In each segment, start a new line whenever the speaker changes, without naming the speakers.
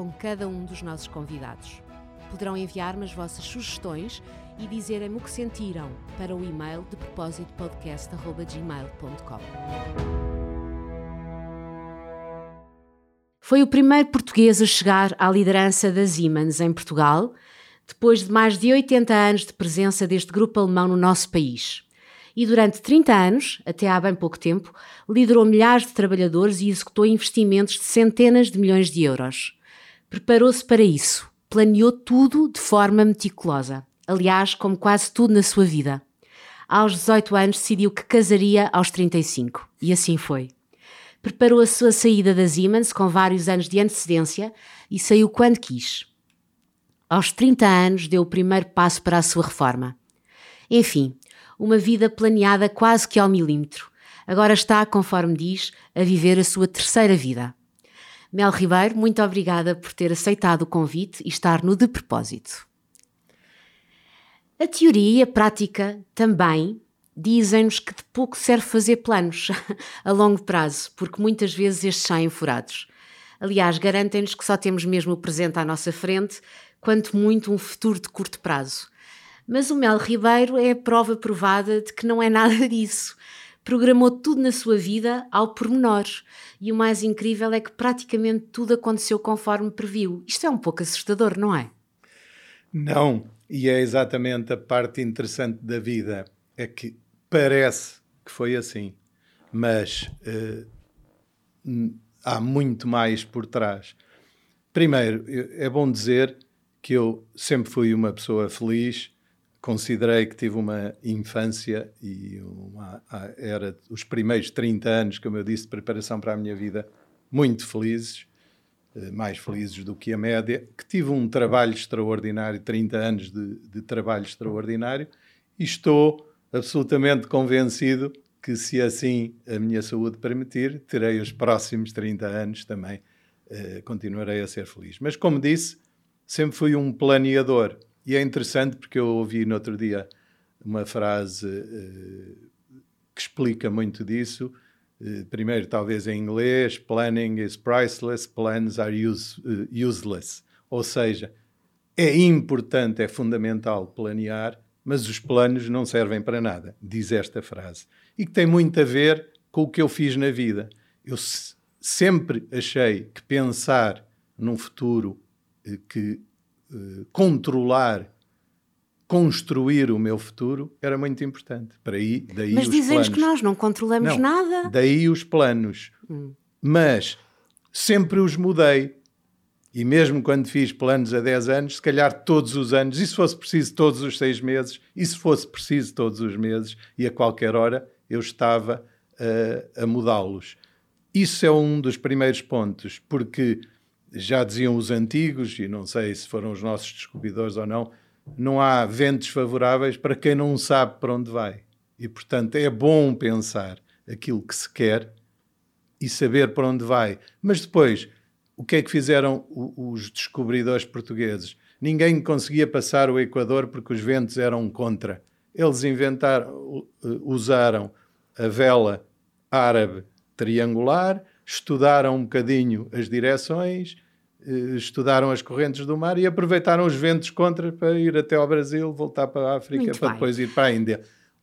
com cada um dos nossos convidados. Poderão enviar-me as vossas sugestões e dizerem-me o que sentiram para o e-mail de propósito podcast.gmail.com. Foi o primeiro português a chegar à liderança da Siemens em Portugal, depois de mais de 80 anos de presença deste grupo alemão no nosso país. E durante 30 anos, até há bem pouco tempo, liderou milhares de trabalhadores e executou investimentos de centenas de milhões de euros. Preparou-se para isso, planeou tudo de forma meticulosa. Aliás, como quase tudo na sua vida. Aos 18 anos decidiu que casaria aos 35. E assim foi. Preparou a sua saída da Siemens com vários anos de antecedência e saiu quando quis. Aos 30 anos deu o primeiro passo para a sua reforma. Enfim, uma vida planeada quase que ao milímetro. Agora está, conforme diz, a viver a sua terceira vida. Mel Ribeiro, muito obrigada por ter aceitado o convite e estar no De Propósito. A teoria e a prática também dizem-nos que de pouco serve fazer planos a longo prazo, porque muitas vezes estes saem furados. Aliás, garantem-nos que só temos mesmo o presente à nossa frente, quanto muito um futuro de curto prazo. Mas o Mel Ribeiro é a prova provada de que não é nada disso programou tudo na sua vida ao pormenor. E o mais incrível é que praticamente tudo aconteceu conforme previu. Isto é um pouco assustador, não é?
Não, e é exatamente a parte interessante da vida. É que parece que foi assim, mas uh, há muito mais por trás. Primeiro, é bom dizer que eu sempre fui uma pessoa feliz, considerei que tive uma infância e uma, era os primeiros 30 anos, como eu disse, de preparação para a minha vida, muito felizes, eh, mais felizes do que a média, que tive um trabalho extraordinário, 30 anos de, de trabalho extraordinário, e estou absolutamente convencido que, se assim a minha saúde permitir, terei os próximos 30 anos também, eh, continuarei a ser feliz. Mas, como disse, sempre fui um planeador e é interessante porque eu ouvi no outro dia uma frase uh, que explica muito disso. Uh, primeiro, talvez em inglês, planning is priceless, plans are use, uh, useless. Ou seja, é importante, é fundamental planear, mas os planos não servem para nada, diz esta frase. E que tem muito a ver com o que eu fiz na vida. Eu sempre achei que pensar num futuro que eh, controlar, construir o meu futuro era muito importante. Para aí, daí
Mas
dizem-nos
que nós não controlamos
não,
nada.
Daí os planos. Hum. Mas sempre os mudei. E mesmo quando fiz planos a 10 anos, se calhar todos os anos, e se fosse preciso todos os seis meses, e se fosse preciso todos os meses, e a qualquer hora, eu estava uh, a mudá-los. Isso é um dos primeiros pontos, porque já diziam os antigos, e não sei se foram os nossos descobridores ou não, não há ventos favoráveis para quem não sabe para onde vai. E, portanto, é bom pensar aquilo que se quer e saber para onde vai. Mas depois, o que é que fizeram os descobridores portugueses? Ninguém conseguia passar o Equador porque os ventos eram contra. Eles inventaram, usaram a vela árabe triangular, estudaram um bocadinho as direções, eh, estudaram as correntes do mar e aproveitaram os ventos contra para ir até ao Brasil, voltar para a África, Muito para bem. depois ir para a Índia.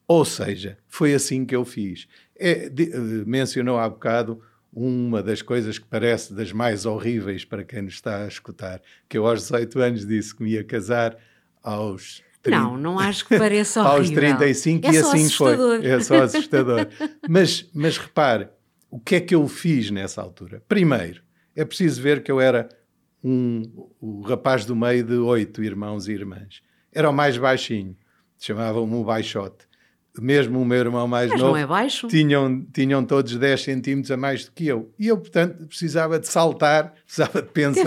Ou seja, foi assim que eu fiz. É, de, uh, mencionou há bocado uma das coisas que parece das mais horríveis para quem nos está a escutar, que eu aos 18 anos disse que me ia casar aos
30, não, não acho que pareça horrível.
aos 35 é e assim assustador. foi. É só assustador. mas, mas repare, o que é que eu fiz nessa altura? Primeiro, é preciso ver que eu era um, o rapaz do meio de oito irmãos e irmãs. Era o mais baixinho, chamavam-me o baixote. mesmo o meu irmão mais
Mas
novo,
não é baixo.
tinham, tinham todos 10 centímetros a mais do que eu. E eu, portanto, precisava de saltar, precisava de pensar.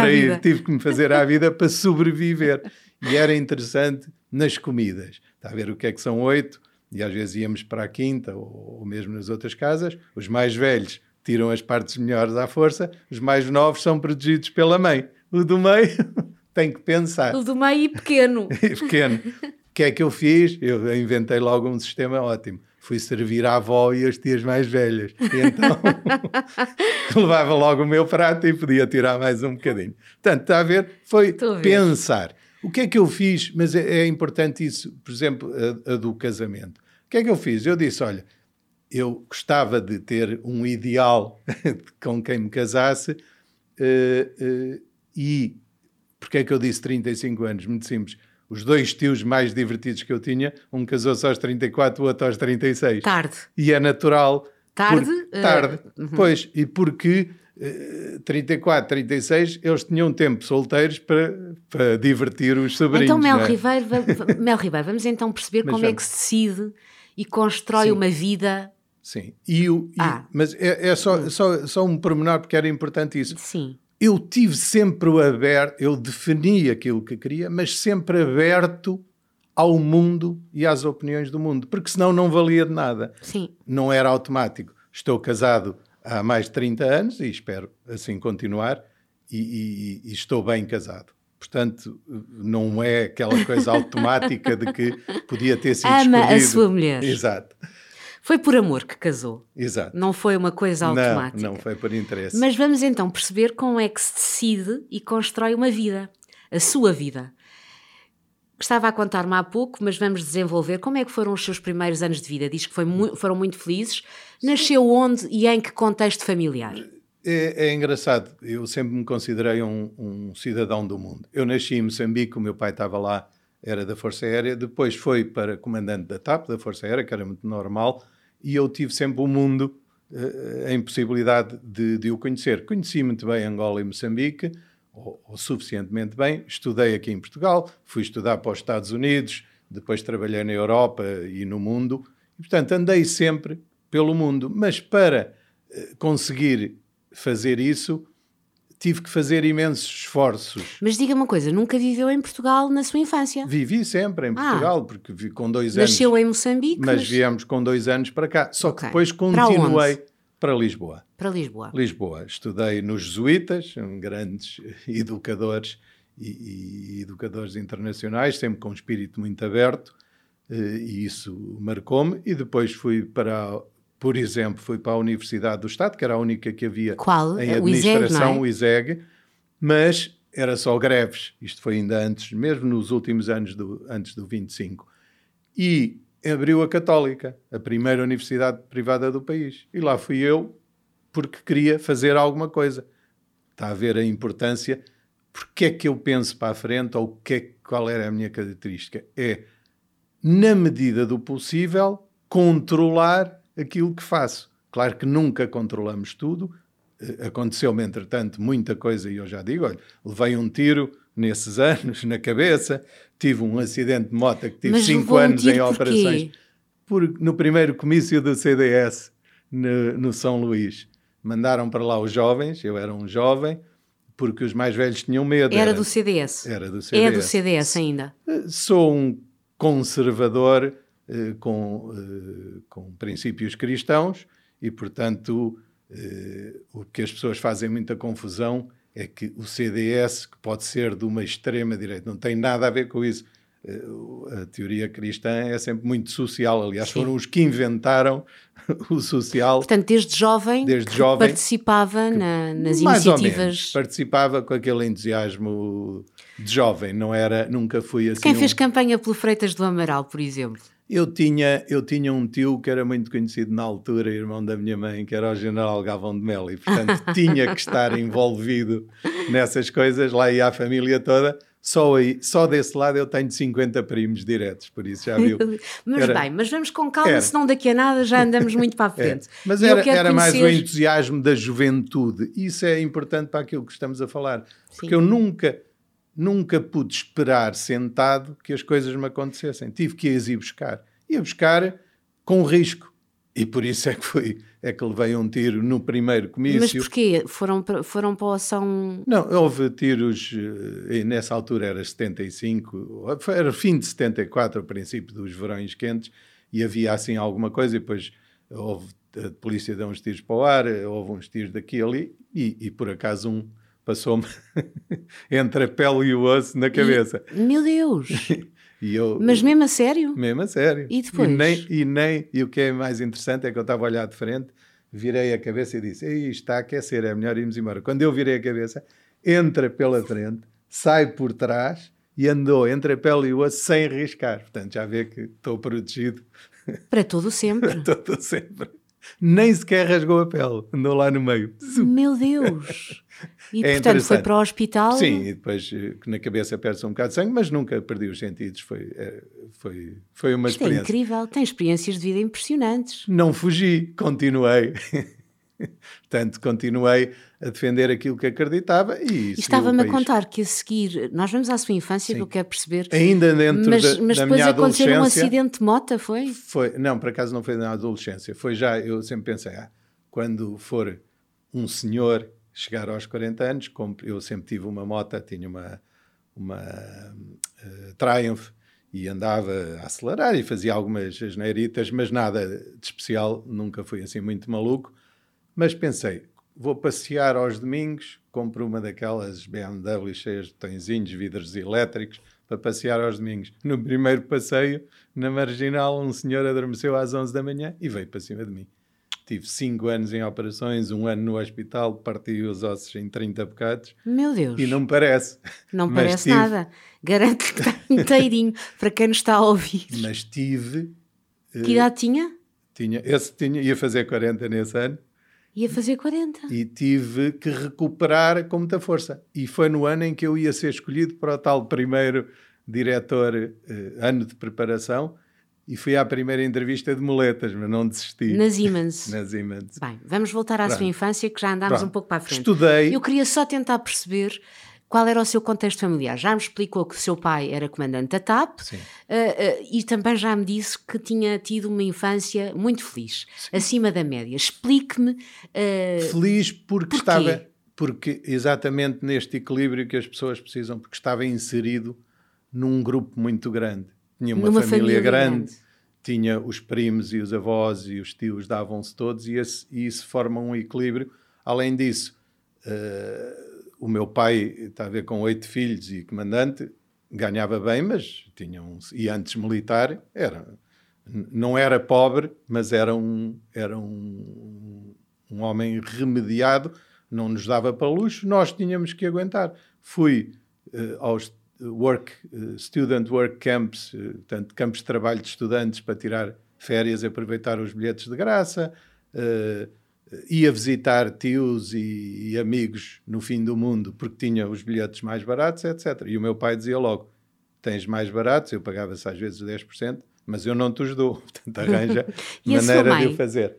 Para ir.
vida.
Tive que me fazer à vida para sobreviver. E era interessante nas comidas. Está a ver o que é que são oito? E às vezes íamos para a quinta ou, ou mesmo nas outras casas. Os mais velhos tiram as partes melhores à força, os mais novos são protegidos pela mãe. O do meio tem que pensar.
O do meio e pequeno.
E pequeno. O que é que eu fiz? Eu inventei logo um sistema ótimo. Fui servir à avó e as tias mais velhas. E então levava logo o meu prato e podia tirar mais um bocadinho. Portanto, está a ver? Foi
a ver.
pensar. O que é que eu fiz? Mas é, é importante isso, por exemplo, a, a do casamento. O que é que eu fiz? Eu disse: olha, eu gostava de ter um ideal com quem me casasse eh, eh, e porque é que eu disse 35 anos? Muito simples. Os dois tios mais divertidos que eu tinha, um casou-se aos 34, o outro aos 36.
Tarde.
E é natural.
Tarde?
por-
Eh,
tarde. Pois, e porque eh, 34, 36, eles tinham tempo solteiros para, para divertir os sobrinhos.
Então, Mel
é?
Ribeiro, Mel Ribeiro, vamos então perceber
Mas
como é
vamos.
que se decide e constrói
Sim.
uma vida.
Sim. E o, e-
Ah.
Mas é, é só, só, só um pormenor, porque era importante isso.
Sim.
eu tive sempre aberto, eu defini aquilo que queria, mas sempre aberto ao mundo e às opiniões do mundo, porque senão não valia de nada.
Sim.
Não era automático. Estou casado há mais de 30 anos e espero assim continuar e, e- e estou bem casado. Portanto, não é aquela coisa automática de que podia ter sido
Ama a
escolhido.
sua mulher.
Exato,
Foi por amor que casou.
exato.
Não foi uma coisa automática.
Não, não foi por interesse.
Mas vamos então perceber como é que se decide e constrói uma vida, a sua vida. Estava a contar-me há pouco, mas vamos desenvolver como é que foram os seus primeiros anos de vida. Diz que mu- foram muito felizes. Nasceu onde e em que contexto familiar?
É, é engraçado, eu sempre me considerei um, um cidadão do mundo. Eu nasci em Moçambique, o meu pai estava lá, era da Força Aérea, depois foi para comandante da TAP, da Força Aérea, que era muito normal, e eu tive sempre o mundo eh, em possibilidade de, de o conhecer. Conheci muito bem Angola e Moçambique, ou, ou suficientemente bem. Estudei aqui em Portugal, fui estudar para os Estados Unidos, depois trabalhei na Europa e no mundo, e portanto andei sempre pelo mundo, mas para eh, conseguir fazer isso, tive que fazer imensos esforços.
Mas diga uma coisa, nunca viveu em Portugal na sua infância?
Vivi sempre em
Ah.
Portugal, porque vi com dois
Nasceu
anos,
em Moçambique,
mas
mas
viemos com dois anos para cá. Só que depois
Para
continuei
onde?
para Lisboa.
para Lisboa.
Lisboa. Estudei nos Jesuítas, grandes educadores e, e educadores internacionais, sempre com um espírito muito aberto, eh, e isso marcou-me. E depois fui para, por exemplo, fui para a Universidade do Estado, que era a única que havia
Qual?
em
O ISEG,
administração,
é?
o ISEG, mas era só greves. Isto foi ainda antes, mesmo nos últimos anos do, antes do 25. E abriu a Católica, a primeira universidade privada do país. E lá fui eu, porque queria fazer alguma coisa. Está a ver a importância. Porque é que eu penso para a frente, ou que é, qual era a minha característica? É, na medida do possível, controlar aquilo que faço. Claro que nunca controlamos tudo. Eh, Aconteceu-me, entretanto, muita coisa, e eu já digo: olha, levei um tiro nesses anos na cabeça, tive um acidente de moto que tive
Mas
cinco
levou um
anos em operações. Por, no primeiro comício do CDS, no, no São Luís. Mandaram para lá os jovens, eu era um jovem, porque os mais velhos tinham medo.
Era do CDS.
Era do CDS.
É do CDS ainda.
Sou um conservador eh, com, eh, com princípios cristãos e, portanto, eh, o que as pessoas fazem muita confusão é que o CDS, que pode ser de uma extrema-direita, não tem nada a ver com isso. Eh, a teoria cristã é sempre muito social. Aliás,
Sim.
foram os que inventaram o social.
Portanto, desde jovem,
Desde
que
jovem,
participava na- nas
Mais ou menos.
iniciativas.
Participava com aquele entusiasmo de jovem, não era, nunca fui assim.
Quem
um-
fez campanha pelo Freitas do Amaral, por exemplo?
Eu tinha, eu tinha um tio que era muito conhecido na altura, irmão da minha mãe, que era o general Galvão de Melo, e portanto tinha que estar envolvido nessas coisas, lá ia a família toda. Só, aí, só desse lado eu tenho 50 primos diretos, por isso já viu.
Mas
Era-
bem, mas vamos com calma,
Era.
senão daqui a nada já andamos muito para a
É,
frente.
Mas
Eu
era, era mais o entusiasmo da juventude. Isso é importante para aquilo que estamos a falar. Porque
Sim.
eu nunca, nunca pude esperar sentado que as coisas me acontecessem. Tive que as ir buscar. ia buscar com risco. E por isso é que foi, é que levei um tiro no primeiro comício.
Mas porquê? Foram para, foram para a ação...
Não, houve tiros, eh, nessa altura era 75, era fim de 74, o princípio dos verões quentes, e havia assim alguma coisa, e depois houve, a polícia deu uns tiros para o ar, houve uns tiros daqui e ali, e, e por acaso um passou-me entre a pele e o osso na cabeça.
E, meu Deus!
Eu,
Mas mesmo a sério?
Mesmo a sério.
E depois?
E nem, e nem, e o que é mais interessante é que eu estava a olhar de frente, virei a cabeça e disse: Ei, está a aquecer, é melhor irmos embora. Quando eu virei a cabeça, entra pela frente, sai por trás e andou entre a pele e o osso sem riscar. Portanto, já vê que estou protegido.
Para todo sempre.
Para todo sempre nem sequer rasgou a pele, andou lá no meio.
Meu Deus! E é portanto foi para o hospital?
Sim, e depois eh, na cabeça perde-se um bocado de sangue, mas nunca perdi os sentidos. Foi, eh, foi, foi uma
Isto
é experiência.
é incrível, tem experiências de vida impressionantes.
Não fugi, continuei. Portanto, continuei a defender aquilo que acreditava e,
e estava-me a contar que a seguir, nós vamos à sua infância, Sim. que eu quero perceber.
Ainda dentro
mas,
da,
mas
da
depois aconteceu um acidente de moto, foi?
Foi, não, por acaso não foi na adolescência. Foi já, eu sempre pensei, ah, quando for um senhor chegar aos 40 anos, como eu sempre tive uma moto, tinha uma, uma uh, Triumph e andava a acelerar e fazia algumas asneiritas, mas nada de especial, nunca fui assim muito maluco. Mas pensei, vou passear aos domingos, compro uma daquelas BMW cheias de vidros elétricos, para passear aos domingos. No primeiro passeio, na Marginal, um senhor adormeceu às 11 da manhã e veio para cima de mim. Tive 5 anos em operações, um ano no hospital, parti os ossos em 30 bocados.
Meu Deus!
E não me parece.
Não parece tive... nada. Garanto que está inteirinho para quem nos está a ouvir.
Mas tive.
Que idade tinha?
Tinha, esse tinha, ia fazer 40 nesse ano.
Ia fazer 40.
E tive que recuperar com muita força. E foi no ano em que eu ia ser escolhido para o tal primeiro diretor, eh, ano de preparação, e fui à primeira entrevista de moletas, mas não desisti.
Na Siemens.
Na Siemens.
Bem, vamos voltar à Pronto. sua infância, que já andámos Pronto. um pouco para a frente.
Estudei.
Eu queria só tentar perceber qual era o seu contexto familiar? Já me explicou que o seu pai era comandante da TAP uh, uh, e também já me disse que tinha tido uma infância muito feliz, Sim. acima da média. Explique-me. Uh,
feliz porque porquê? estava. Porque exatamente neste equilíbrio que as pessoas precisam, porque estava inserido num grupo muito grande. Tinha uma família, família, grande, grande, tinha os primos e os avós e os tios davam-se todos e, esse, e isso forma um equilíbrio. Além disso, uh, o meu pai está a ver com oito filhos e comandante, ganhava bem, mas tinha um, e antes militar, era não era pobre, mas era um era um, um homem remediado, não nos dava para luxo, nós tínhamos que aguentar. Fui uh, aos work uh, student work camps, uh, portanto, campos de trabalho de estudantes para tirar férias, aproveitar os bilhetes de graça. Uh, ia visitar tios e, e, amigos no fim do mundo porque tinha os bilhetes mais baratos, etc. E o meu pai dizia logo: tens mais baratos, eu pagava-se às vezes 10%, mas eu não te os dou, portanto arranja maneira de o fazer.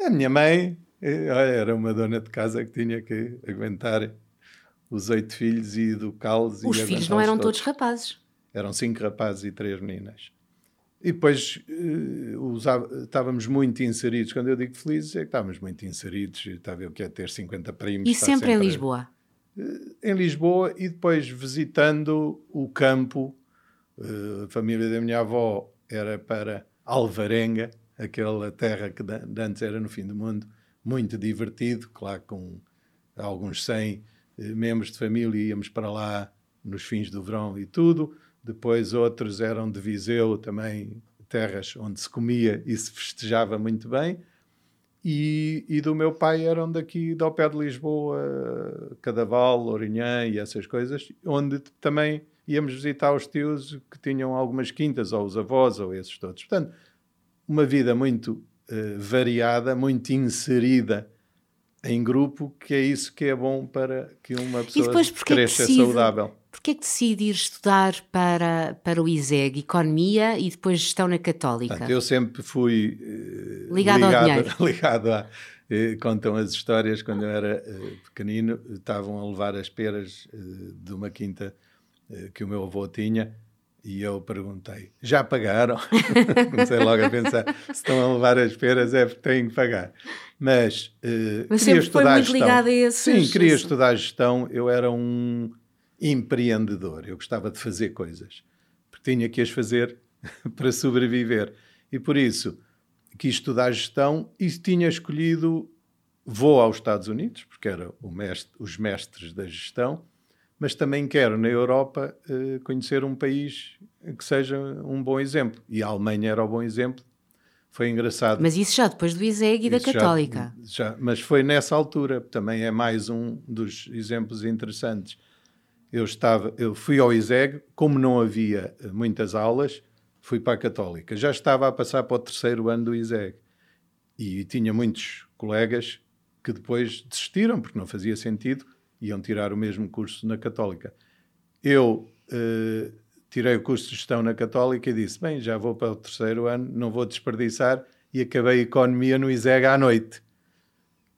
A minha mãe eh, era uma dona de casa que tinha que aguentar os oito filhos e educá-los.
Os filhos não eram todos. todos rapazes.
Eram cinco rapazes e três meninas. E depois uh, usava, estávamos muito inseridos. Quando eu digo felizes, é que estávamos muito inseridos. Estava eu que é ter 50 primos.
E sempre, sempre, em Lisboa?
Uh, em Lisboa e depois visitando o campo. Uh, a família da minha avó era para Alvarenga, aquela terra que antes era no fim do mundo. Muito divertido, claro, com alguns 100 membros de família íamos para lá nos fins do verão e tudo depois outros eram de Viseu, também terras onde se comia e se festejava muito bem. E, e do meu pai eram daqui, do pé de Lisboa, Cadaval, Lourinhã e essas coisas, onde também íamos visitar os tios que tinham algumas quintas, ou os avós, ou esses todos. Portanto, uma vida muito uh, variada, muito inserida em grupo, que é isso que é bom para que uma pessoa cresça decide, saudável.
Porquê é que decide ir estudar para, para o ISEG, Economia e depois Gestão na Católica?
Portanto, eu sempre fui
uh, ligado, ligado, ao dinheiro.
Ligado a, uh, contam as histórias, quando eu era uh, pequenino, estavam a levar as peras de uma quinta que o meu avô tinha, E eu perguntei: já pagaram? Comecei logo a pensar: se estão a levar as peras é porque têm que pagar. Mas, uh,
Mas sempre foi muito ligado a esses...
Sim, queria estudar gestão. Eu era um empreendedor. Eu gostava de fazer coisas. Porque tinha que as fazer para sobreviver. E por isso quis estudar gestão e tinha escolhido vou aos Estados Unidos, porque era mestre, os mestres da gestão, mas também quero na Europa uh, conhecer um país que seja um bom exemplo. E a Alemanha era o bom exemplo. Foi engraçado.
Mas isso já depois do ISEG e da Católica.
Já, já, mas foi nessa altura, também é mais um dos exemplos interessantes. Eu estava, eu fui ao ISEG, como não havia eh, muitas aulas, fui para a Católica. Já estava a passar para o terceiro ano do ISEG. E tinha muitos colegas que depois desistiram, porque não fazia sentido, iam tirar o mesmo curso na Católica. Eu uh, tirei o curso de gestão na Católica e disse: Bem, já vou para o terceiro ano, não vou desperdiçar, e acabei economia no ISEG à noite.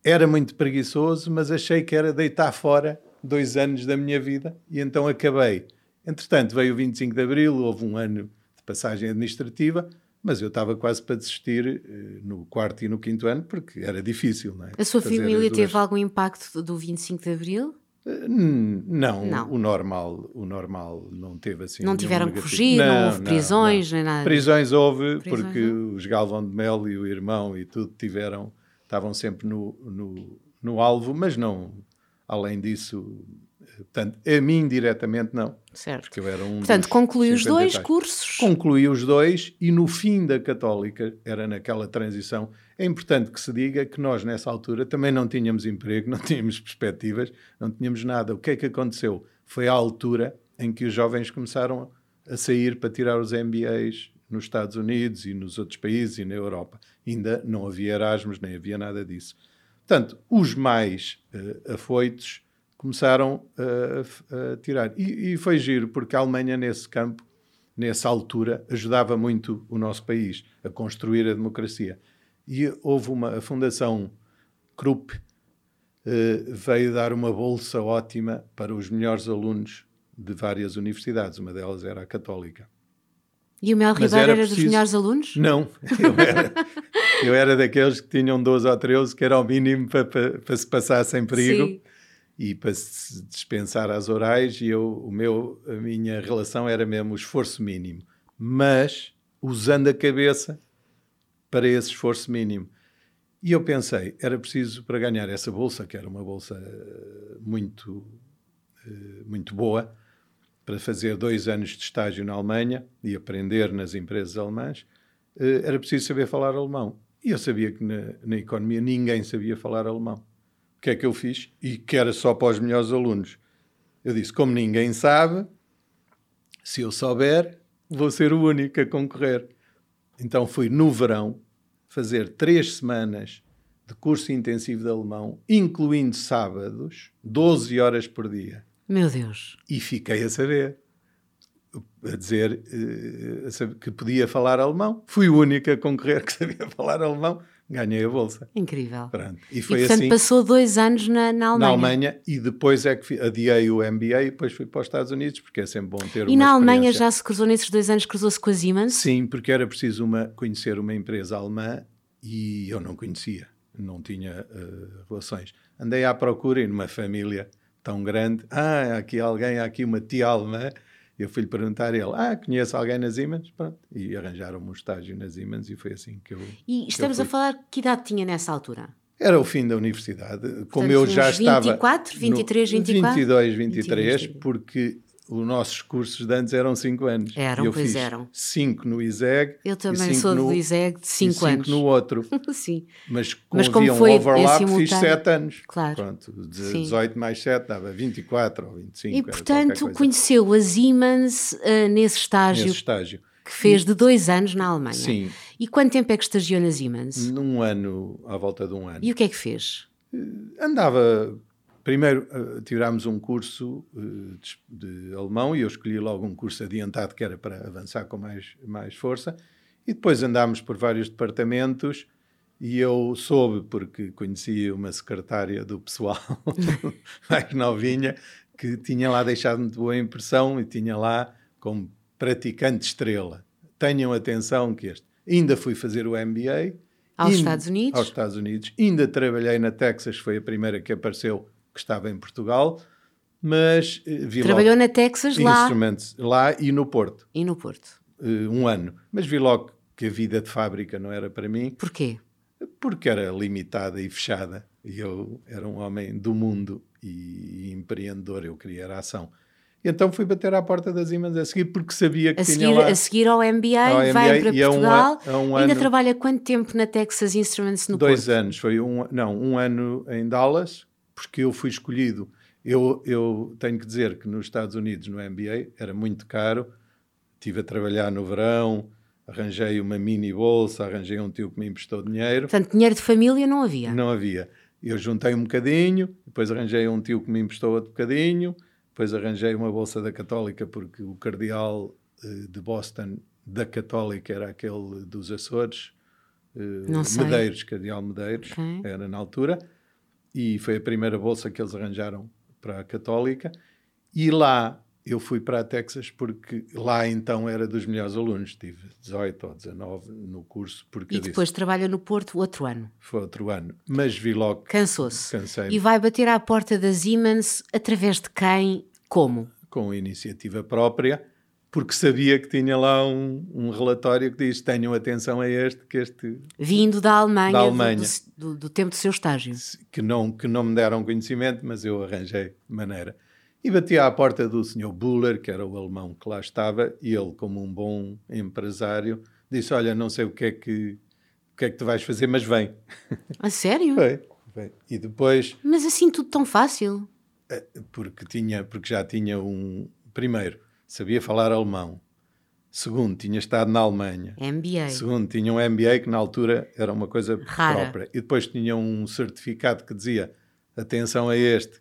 Era muito preguiçoso, mas achei que era deitar fora dois anos da minha vida, e então acabei. Entretanto, veio o 25 de Abril, houve um ano de passagem administrativa, mas eu estava quase para desistir uh, no quarto e no quinto ano porque era difícil. Não é?
A sua Fazer família teve algum impacto do 25 de Abril?
Uh, não, não, o normal, o normal não teve assim.
Não tiveram que fugir, não, não houve prisões, não, nem nada.
Prisões houve, prisões porque os Galvão de Mel e o irmão e tudo tiveram, estavam sempre no, no, no alvo, mas não, além disso, Portanto, a mim diretamente não.
Certo.
Porque eu era um
Portanto, concluí os dois cursos.
Concluí os dois e no fim da Católica, era naquela transição, é importante que se diga que nós nessa altura também não tínhamos emprego, não tínhamos perspectivas, não tínhamos nada. O que é que aconteceu? Foi a altura em que os jovens começaram a sair para tirar os MBAs nos Estados Unidos e nos outros países e na Europa. Ainda não havia Erasmus, nem havia nada disso. Portanto, os mais uh, afoitos começaram a, a tirar. E, e, foi giro, porque a Alemanha, nesse campo, nessa altura, ajudava muito o nosso país a construir a democracia. E houve uma a Fundação Krupp uh, veio dar uma bolsa ótima para os melhores alunos de várias universidades. Uma delas era a Católica.
E o Mel Ribeiro era, era preciso... dos melhores alunos?
Não, eu era, eu era daqueles que tinham 12 ou 13, que era o mínimo para, para, para se passar sem perigo. Sim e para se dispensar às orais, e eu, o meu, a minha relação era mesmo o esforço mínimo, mas usando a cabeça para esse esforço mínimo. E eu pensei, era preciso para ganhar essa bolsa, que era uma bolsa eh, muito, eh, muito boa, para fazer dois anos de estágio na Alemanha e aprender nas empresas alemãs, eh, era preciso saber falar alemão. E eu sabia que na, na economia ninguém sabia falar alemão que é que eu fiz? E que era só para os melhores alunos. Eu disse: como ninguém sabe, se eu souber, vou ser o único a concorrer. Então fui no verão fazer três semanas de curso intensivo de alemão, incluindo sábados, 12 horas por dia.
Meu Deus!
E fiquei a saber, a dizer uh, a saber que podia falar alemão. Fui o único a concorrer que sabia falar alemão ganhei a bolsa.
Incrível.
Pronto. E foi
e, portanto,
assim.
passou dois anos na, na Alemanha.
Na Alemanha e depois é que adiei o MBA e depois fui para os Estados Unidos, porque é sempre bom ter
E na Alemanha já se cruzou nesses dois anos, cruzou-se com a Siemens?
Sim, porque era preciso uma, conhecer uma empresa alemã e eu não conhecia, não tinha uh, relações. Andei à procura e numa família tão grande, ah, aqui alguém, há aqui uma tia alemã eu fui-lhe perguntar a ele, ah, conhece alguém nas Siemens? Pronto. E arranjaram-me um estágio nas Siemens e foi assim que eu
E estamos
eu
a falar, que idade tinha nessa altura?
Era o fim da universidade. Portanto, Como eu já 24, estava...
24, 23, 24?
22, 23, 23, porque os nossos cursos de antes eram 5 anos.
Eram,
eu
pois
fiz
eram.
5 no ISEG.
Eu também sou no, do ISEG de 5 anos.
5 no outro.
Sim.
Mas como, Mas como havia um overlap, fiz 7 anos.
Claro.
Pronto, 18 Sim. mais 7 dava 24 ou 25.
E portanto conheceu a Siemens uh, nesse estágio.
Nesse estágio.
Que fez de dois anos na Alemanha.
Sim.
E quanto tempo é que estagiou na Siemens?
Num ano, à volta de um ano.
E o que é que fez?
Andava Primeiro uh, tirámos um curso uh, de, de, alemão e eu escolhi logo um curso adiantado que era para avançar com mais, mais força. E depois andámos por vários departamentos e eu soube, porque conhecia uma secretária do pessoal mais novinha, que tinha lá deixado muito boa impressão e tinha lá como praticante estrela. Tenham atenção que este. Ainda fui fazer o MBA.
Aos
ainda,
Estados Unidos?
Aos Estados Unidos. Ainda trabalhei na Texas, foi a primeira que apareceu que estava em Portugal. Mas eh, vi
Trabalhou
logo
na Texas lá
lá e no Porto.
e no Porto.
eh, um ano. Mas vi logo que a vida de fábrica não era para mim,
Porquê?
porque era limitada e fechada. E eu era um homem do mundo e, empreendedor, eu queria era ação. Então fui bater à porta das Siemens a seguir, porque sabia que
A
tinha
seguir,
lá...
a seguir ao MBA,
Ao
vai
MBA,
para
e é um
Portugal.
a- um
Ainda
ano-
trabalha quanto tempo na Texas Instruments no
dois
Porto?
anos, foi um, não, um ano em Dallas, porque eu fui escolhido. Eu, eu tenho que dizer que nos Estados Unidos, no MBA, era muito caro. Estive a trabalhar no verão, arranjei uma mini bolsa, arranjei um tio que me emprestou dinheiro.
Portanto, dinheiro de família não havia.
Não havia. Eu juntei um bocadinho, depois arranjei um tio que me emprestou outro bocadinho, depois arranjei uma bolsa da Católica, porque o cardeal eh, de Boston da Católica era aquele dos Açores, eh. Medeiros, cardeal Medeiros,
Ok.
era na altura, e foi a primeira bolsa que eles arranjaram para a Católica. E lá eu fui para a Texas porque lá então era dos melhores alunos, tive 18 ou 19 no curso, porque
E depois
disse,
trabalha no Porto outro ano.
foi outro ano. Mas vi logo
Cansou-se. E vai bater à porta da Siemens através de quem? Como?
com iniciativa própria, porque sabia que tinha lá um, um relatório que diz: tenham atenção a este, que este
Vindo da Alemanha,
Da
do-
Alemanha.
Do, do- do tempo do seu estágio.
que não, que não me deram conhecimento, mas eu arranjei maneira. E bati à porta do Sr. Buller, que era o alemão que lá estava, e ele, como um bom empresário, disse: Olha, não sei o que é que, o que, é que tu vais fazer, mas vem.
A sério?
Foi, foi. E depois,
Mas assim tudo tão fácil.
porque, tinha, porque já tinha um. Primeiro, sabia falar alemão. Segundo, tinha estado na Alemanha.
MBA.
Segundo, tinha um MBA que na altura era uma coisa
Rara.
própria. E depois tinha um certificado que dizia: atenção a este,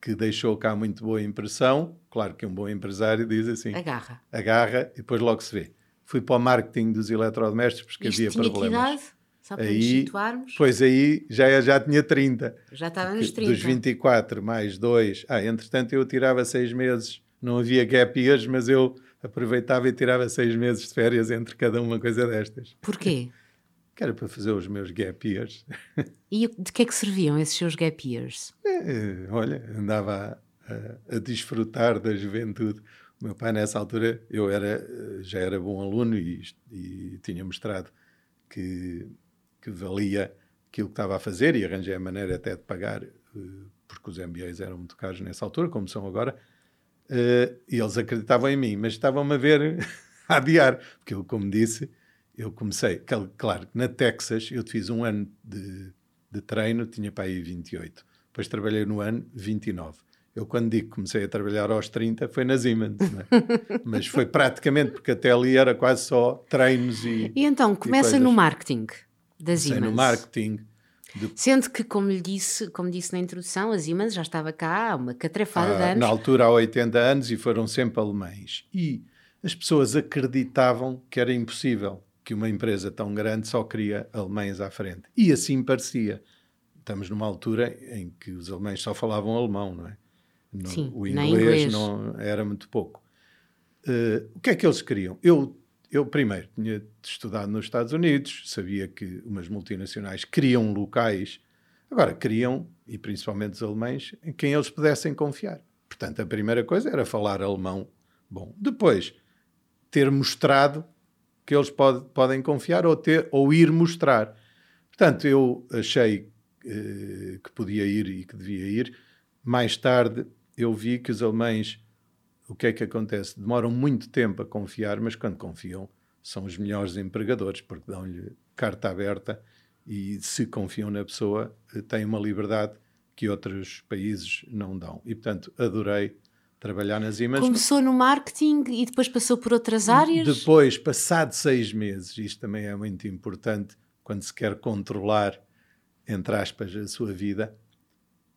que deixou cá muito boa impressão. Claro que um bom empresário diz assim:
Agarra.
agarra e depois logo se vê. Fui para o marketing dos eletrodomésticos porque
Isto
havia
tinha que
problemas.
idade? Só para nos
Aí,
situarmos.
pois aí já, já tinha 30.
Já estava nos
Que
30.
Dos 24 mais 2. Ah, entretanto eu tirava seis meses. Não havia gap years, mas eu aproveitava e tirava seis meses de férias entre cada uma coisa destas.
Porquê?
Que era para fazer os meus gap years.
E de que é que serviam esses seus gap years?
Eh, olha, andava a, a- a desfrutar da juventude. O meu pai, nessa altura, eu era, já era bom aluno e, e tinha mostrado que, que valia aquilo que estava a fazer e arranjei a maneira até de pagar, eh, porque os MBAs eram muito caros nessa altura, como são agora, eh, e eles acreditavam em mim, mas estavam-me a ver a adiar, porque eu, como disse, eu comecei, claro, na Texas eu fiz um ano de, de treino, tinha para aí 28, depois trabalhei no ano 29. Eu, quando digo que comecei a trabalhar aos 30, foi na Siemens, é? mas foi praticamente, porque até ali era quase só treinos e.
E então, começa
coisas.
no marketing da
Comecei
Siemens.
no marketing. De-
Sendo que, como lhe disse, como disse na introdução, a Siemens já estava cá há uma catrafada de
ah,
anos.
na altura há 80 anos e foram sempre alemães. E as pessoas acreditavam que era impossível que uma empresa tão grande só queria alemães à frente. E assim parecia. Estamos numa altura em que os alemães só falavam alemão, não é? No-
Sim,
o inglês,
inglês.
não era muito pouco. Eh, o que é que eles queriam? Eu, eu primeiro tinha estudado nos Estados Unidos, sabia que umas multinacionais criam locais, agora queriam, e principalmente os alemães, em quem eles pudessem confiar. Portanto, a primeira coisa era falar alemão bom. Depois, ter mostrado que eles pode- podem confiar ou, ter, ou ir mostrar. Portanto, eu achei eh, que podia ir e que devia ir. Mais tarde, eu vi que os alemães, o que é que acontece? Demoram muito tempo a confiar, mas quando confiam, são os melhores empregadores, porque dão-lhe carta aberta e se confiam na pessoa, eh, têm uma liberdade que outros países não dão. E, portanto, adorei trabalhar nas Siemens.
Começou no marketing e depois passou por outras áreas.
Depois, passado seis meses, isto também é muito importante quando se quer controlar, entre aspas, a sua vida,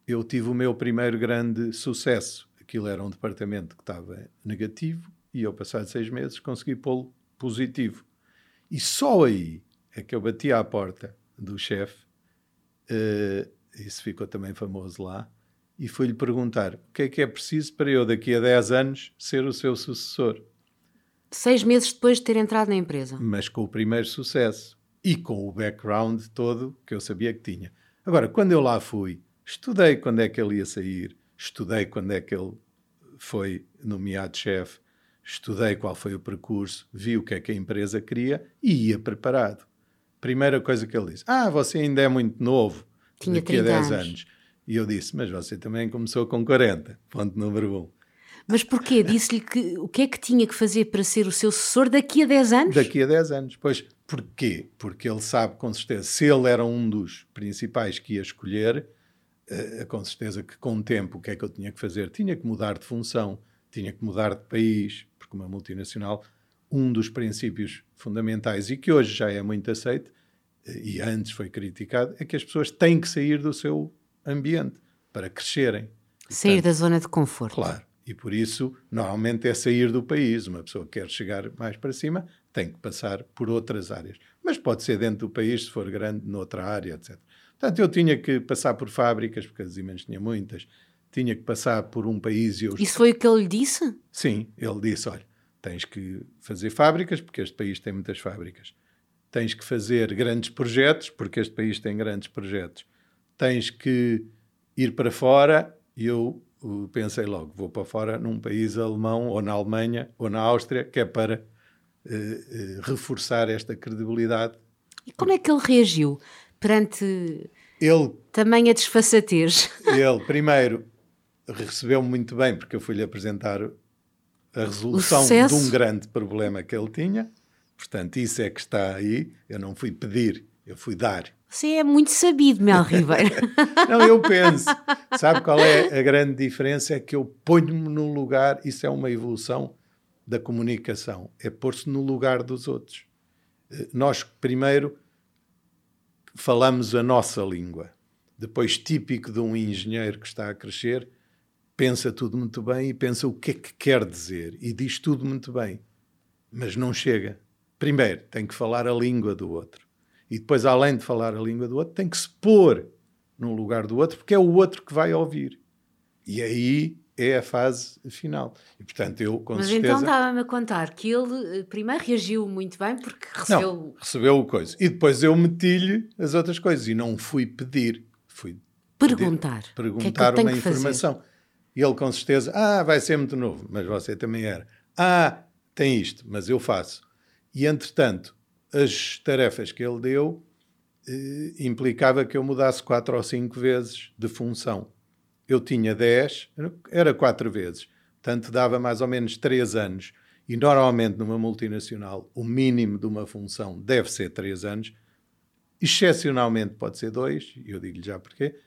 eu tive o meu primeiro grande sucesso. Aquilo era um departamento que estava negativo e eu, passado seis meses, consegui pô-lo positivo. E só aí é que eu bati à porta do chefe, eh, isso ficou também famoso lá, e fui-lhe perguntar o que é que é preciso para eu, daqui a 10 anos, ser o seu sucessor.
Seis meses depois de ter entrado na empresa.
Mas com o primeiro sucesso e com o background todo que eu sabia que tinha. Agora, quando eu lá fui, estudei quando é que ele ia sair, estudei quando é que ele foi nomeado chefe, estudei qual foi o percurso, vi o que é que a empresa queria e ia preparado. Primeira coisa que ele disse: Ah, você ainda é muito novo,
Tinha
daqui a
30
10
anos.
anos. E eu disse: Mas você também começou com 40. Ponto número um.
Mas porquê? Disse-lhe que o que é que tinha que fazer para ser o seu sucessor daqui a 10 anos?
Daqui a 10 anos. Pois, porquê? Porque ele sabe com certeza, se ele era um dos principais que ia escolher, com certeza que com o tempo o que é que eu tinha que fazer? Tinha que mudar de função, tinha que mudar de país, porque uma multinacional, um dos princípios fundamentais e que hoje já é muito aceito, eh, e antes foi criticado, é que as pessoas têm que sair do seu ambiente para crescerem.
Sair da zona de conforto.
Claro. E por isso, normalmente é sair do país. Uma pessoa que quer chegar mais para cima tem que passar por outras áreas. Mas pode ser dentro do país, se for grande, noutra área, etc. Portanto, eu tinha que passar por fábricas, porque as Siemens tinha muitas. Tinha que passar por um país e eu...
Isso foi o que ele lhe disse?
Sim, ele disse, olha, tens que fazer fábricas, porque este país tem muitas fábricas. Tens que fazer grandes projetos, porque este país tem grandes projetos. Tens que ir para fora, e eu uh, pensei logo, vou para fora num país alemão, ou na Alemanha, ou na Áustria, que é para uh, uh, reforçar esta credibilidade.
E como é que ele reagiu perante
Ele,
tamanha desfaçatez?
ele primeiro, recebeu-me muito bem, porque eu fui-lhe apresentar a resolução de um grande problema que ele tinha. Portanto, isso é que está aí. Eu não fui pedir, eu fui dar.
Você é muito sabido, Mel Ribeiro.
Não, eu penso. Sabe qual é a grande diferença? É que eu ponho-me no lugar, isso é uma evolução da comunicação, é pôr-se no lugar dos outros. Eh, Nós, primeiro, falamos a nossa língua. Depois, típico de um engenheiro que está a crescer, pensa tudo muito bem e pensa o que é que quer dizer e diz tudo muito bem, mas não chega. Primeiro, tem que falar a língua do outro. E depois, além de falar a língua do outro, tem que se pôr no lugar do outro, porque é o outro que vai ouvir. E aí é a fase final. E, portanto, eu, com
Mas
certeza...
então estava-me a contar que ele eh, primeiro reagiu muito bem porque recebeu.
Não, recebeu o coisa. E depois eu meti-lhe as outras coisas. E não fui pedir, fui
Perguntar.
pedir-
O que é que
perguntar uma
que fazer?
informação. E ele com certeza, ah, vai ser muito novo, mas você também era. Ah, tem isto, mas eu faço. E entretanto, as tarefas que ele deu eh, implicava que eu mudasse quatro ou cinco vezes de função. Eu tinha 10, era quatro vezes. Portanto, dava mais ou menos três anos. E normalmente numa multinacional, o mínimo de uma função deve ser três anos. Excepcionalmente pode ser dois, e eu digo-lhe já porquê,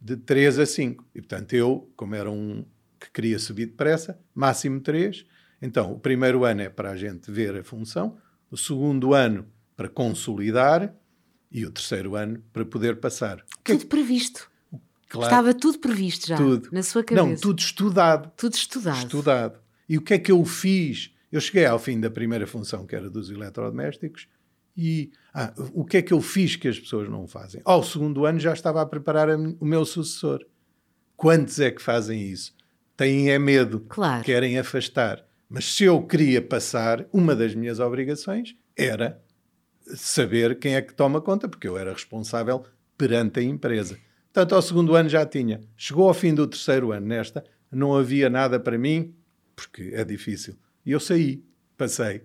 de três a cinco. E portanto, eu, como era um que queria subir depressa, máximo três. Então, o primeiro ano é para a gente ver a função, o segundo ano para consolidar e o terceiro ano para poder passar. É
Tudo previsto.
Claro.
Estava tudo previsto já
Tudo.
na sua cabeça.
Não, tudo estudado.
Tudo estudado.
Estudado. E o que é que eu fiz? Eu cheguei ao fim da primeira função, que era dos eletrodomésticos, e ah, o que é que eu fiz que as pessoas não fazem? Ao segundo ano já estava a preparar a o meu sucessor. Quantos é que fazem isso? Têm é medo,
Claro.
querem afastar. Mas se eu queria passar, uma das minhas obrigações era saber quem é que toma conta, porque eu era responsável perante a empresa. Portanto, ao segundo ano já tinha. Chegou ao fim do terceiro ano, nesta, não havia nada para mim, porque é difícil. E eu saí, passei.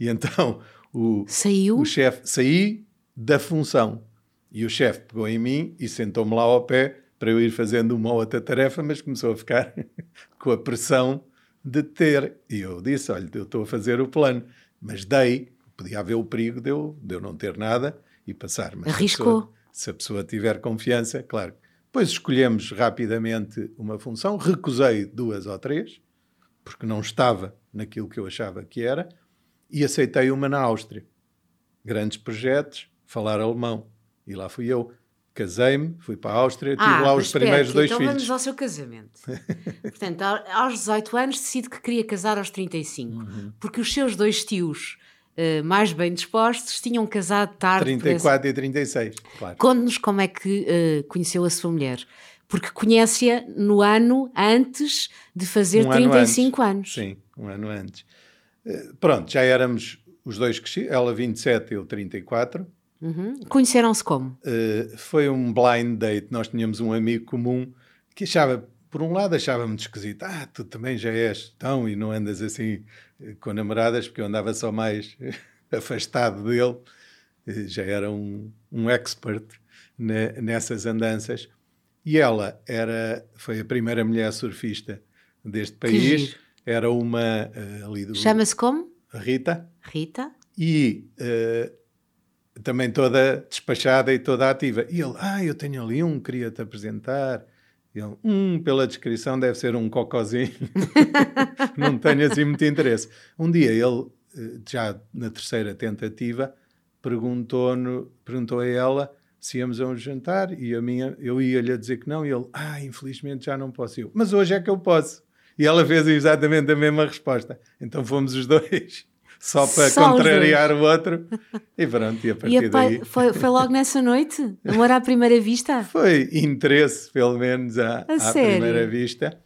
E então o,
Saiu?
o chefe, saí da função. E o chefe pegou em mim e sentou-me lá ao pé para eu ir fazendo uma outra tarefa, mas começou a ficar com a pressão de ter. E eu disse: Olha, eu estou a fazer o plano, mas dei, podia haver o perigo de eu, de eu não ter nada e passar. Mas
Arriscou.
Se a pessoa tiver confiança, claro. Depois escolhemos rapidamente uma função, recusei duas ou três, porque não estava naquilo que eu achava que era, e aceitei uma na Áustria. Grandes projetos, falar alemão. E lá fui eu. Casei-me, fui para a Áustria, tive lá
Ah, mas
os primeiros
espera,
dois
então
filhos.
vamos ao seu casamento. Portanto, ao- aos 18 anos decide que queria casar aos 35,
Uhum.
porque os seus dois tios eh, mais bem dispostos tinham casado tarde. por esse-
34 e 36, claro.
Conte-nos como é que eh, conheceu a sua mulher. Porque conhece-a no ano antes de fazer
Um ano
35
antes.
anos.
Sim, um ano antes. Eh, pronto, já éramos os dois crescidos, ela 27, eu 34.
Uhum. Conheceram-se como?
Uh, foi um blind date. Nós tínhamos um amigo comum que achava, por um lado, achava muito esquisito. Ah, tu também já és tão e não andas assim eh, com namoradas, porque eu andava só mais afastado dele. Já era um, um expert ne, nessas andanças. E ela era, foi a primeira mulher surfista deste país. Era uma uh, ali do.
Chama-se como?
Rita.
Rita.
E uh, também toda despachada e toda ativa. E ele, ah, eu tenho ali um, queria-te apresentar. Ele, hum, pela descrição deve ser um cocozinho. Não tenho assim muito interesse. Um dia ele, eh, já na terceira tentativa, perguntou, perguntou a ela se íamos a um jantar e a minha, eu ia-lhe a dizer que não, e ele, ah, infelizmente já não posso ir. Mas hoje é que eu posso. E ela fez exatamente a mesma resposta. Então fomos os dois, só para só contrariar o outro. E pronto, e a partir e a daí...
Foi, foi logo nessa noite? Amor à primeira vista?
Foi interesse, pelo menos, à, à primeira vista.